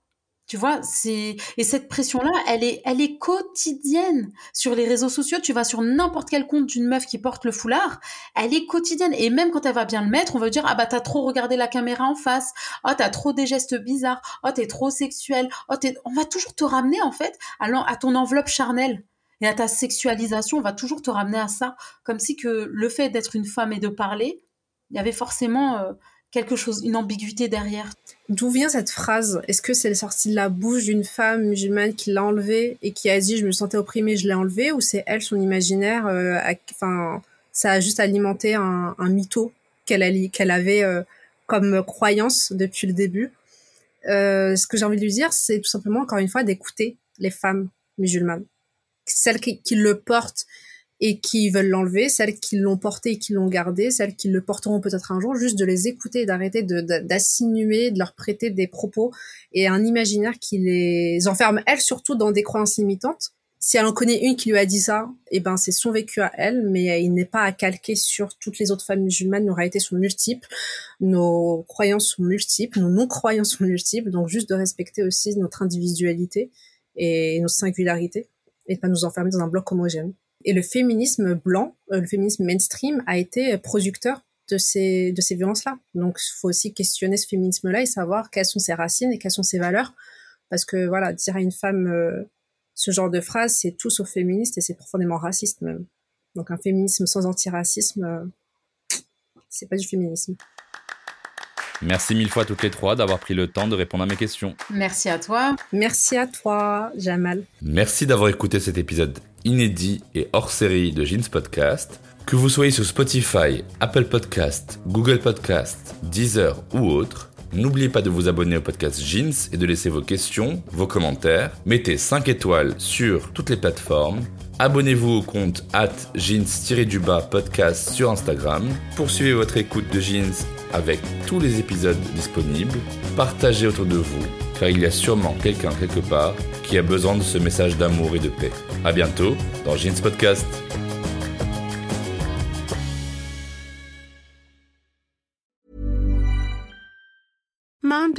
Tu vois, c'est et cette pression-là, elle est, elle est quotidienne sur les réseaux sociaux. Tu vas sur n'importe quel compte d'une meuf qui porte le foulard, elle est quotidienne. Et même quand elle va bien le mettre, on va dire ah bah t'as trop regardé la caméra en face, oh t'as trop des gestes bizarres, oh t'es trop sexuel, oh t'es... on va toujours te ramener en fait à, à ton enveloppe charnelle et à ta sexualisation. On va toujours te ramener à ça, comme si que le fait d'être une femme et de parler, il y avait forcément euh, quelque chose, une ambiguïté derrière. D'où vient cette phrase? Est-ce que c'est sorti de la bouche d'une femme musulmane qui l'a enlevée et qui a dit je me sentais opprimée, je l'ai enlevée ou c'est elle son imaginaire euh, Enfin, ça a juste alimenté un, un mytho qu'elle avait euh, comme croyance depuis le début? Euh, ce que j'ai envie de lui dire, c'est tout simplement encore une fois d'écouter les femmes musulmanes, celles qui le portent et qui veulent l'enlever, celles qui l'ont porté et qui l'ont gardé, celles qui le porteront peut-être un jour, juste de les écouter, d'arrêter d'assinuer, de, de, leur prêter des propos et un imaginaire qui les enferme, elles surtout, dans des croyances limitantes. Si elle en connaît une qui lui a dit ça, eh ben c'est son vécu à elle, mais il n'est pas à calquer sur toutes les autres femmes musulmanes. Nos réalités sont multiples, nos croyances sont multiples, nos non-croyances sont multiples, donc juste de respecter aussi notre individualité et nos singularités et pas nous enfermer dans un bloc homogène. Et le féminisme blanc, euh, le féminisme mainstream, a été producteur de ces, de ces violences-là. Donc, il faut aussi questionner ce féminisme-là et savoir quelles sont ses racines et quelles sont ses valeurs. Parce que, voilà, dire à une femme euh, ce genre de phrase, c'est tout sauf féministe et c'est profondément raciste même. Donc, un féminisme sans antiracisme, euh, c'est pas du féminisme. Merci mille fois à toutes les trois d'avoir pris le temps de répondre à mes questions. Merci à toi. Merci à toi, Jamal. Merci d'avoir écouté cet épisode inédit et hors série de Jeans Podcast. Que vous soyez sur Spotify, Apple Podcast, Google Podcast, Deezer ou autre, n'oubliez pas de vous abonner au podcast Jeans et de laisser vos questions, vos commentaires. Mettez 5 étoiles sur toutes les plateformes. Abonnez-vous au compte at jeans-du-bas podcast sur Instagram. Poursuivez votre écoute de Jeans avec tous les épisodes disponibles. Partagez autour de vous, car il y a sûrement quelqu'un quelque part qui a besoin de ce message d'amour et de paix. À bientôt dans Jeans Podcast.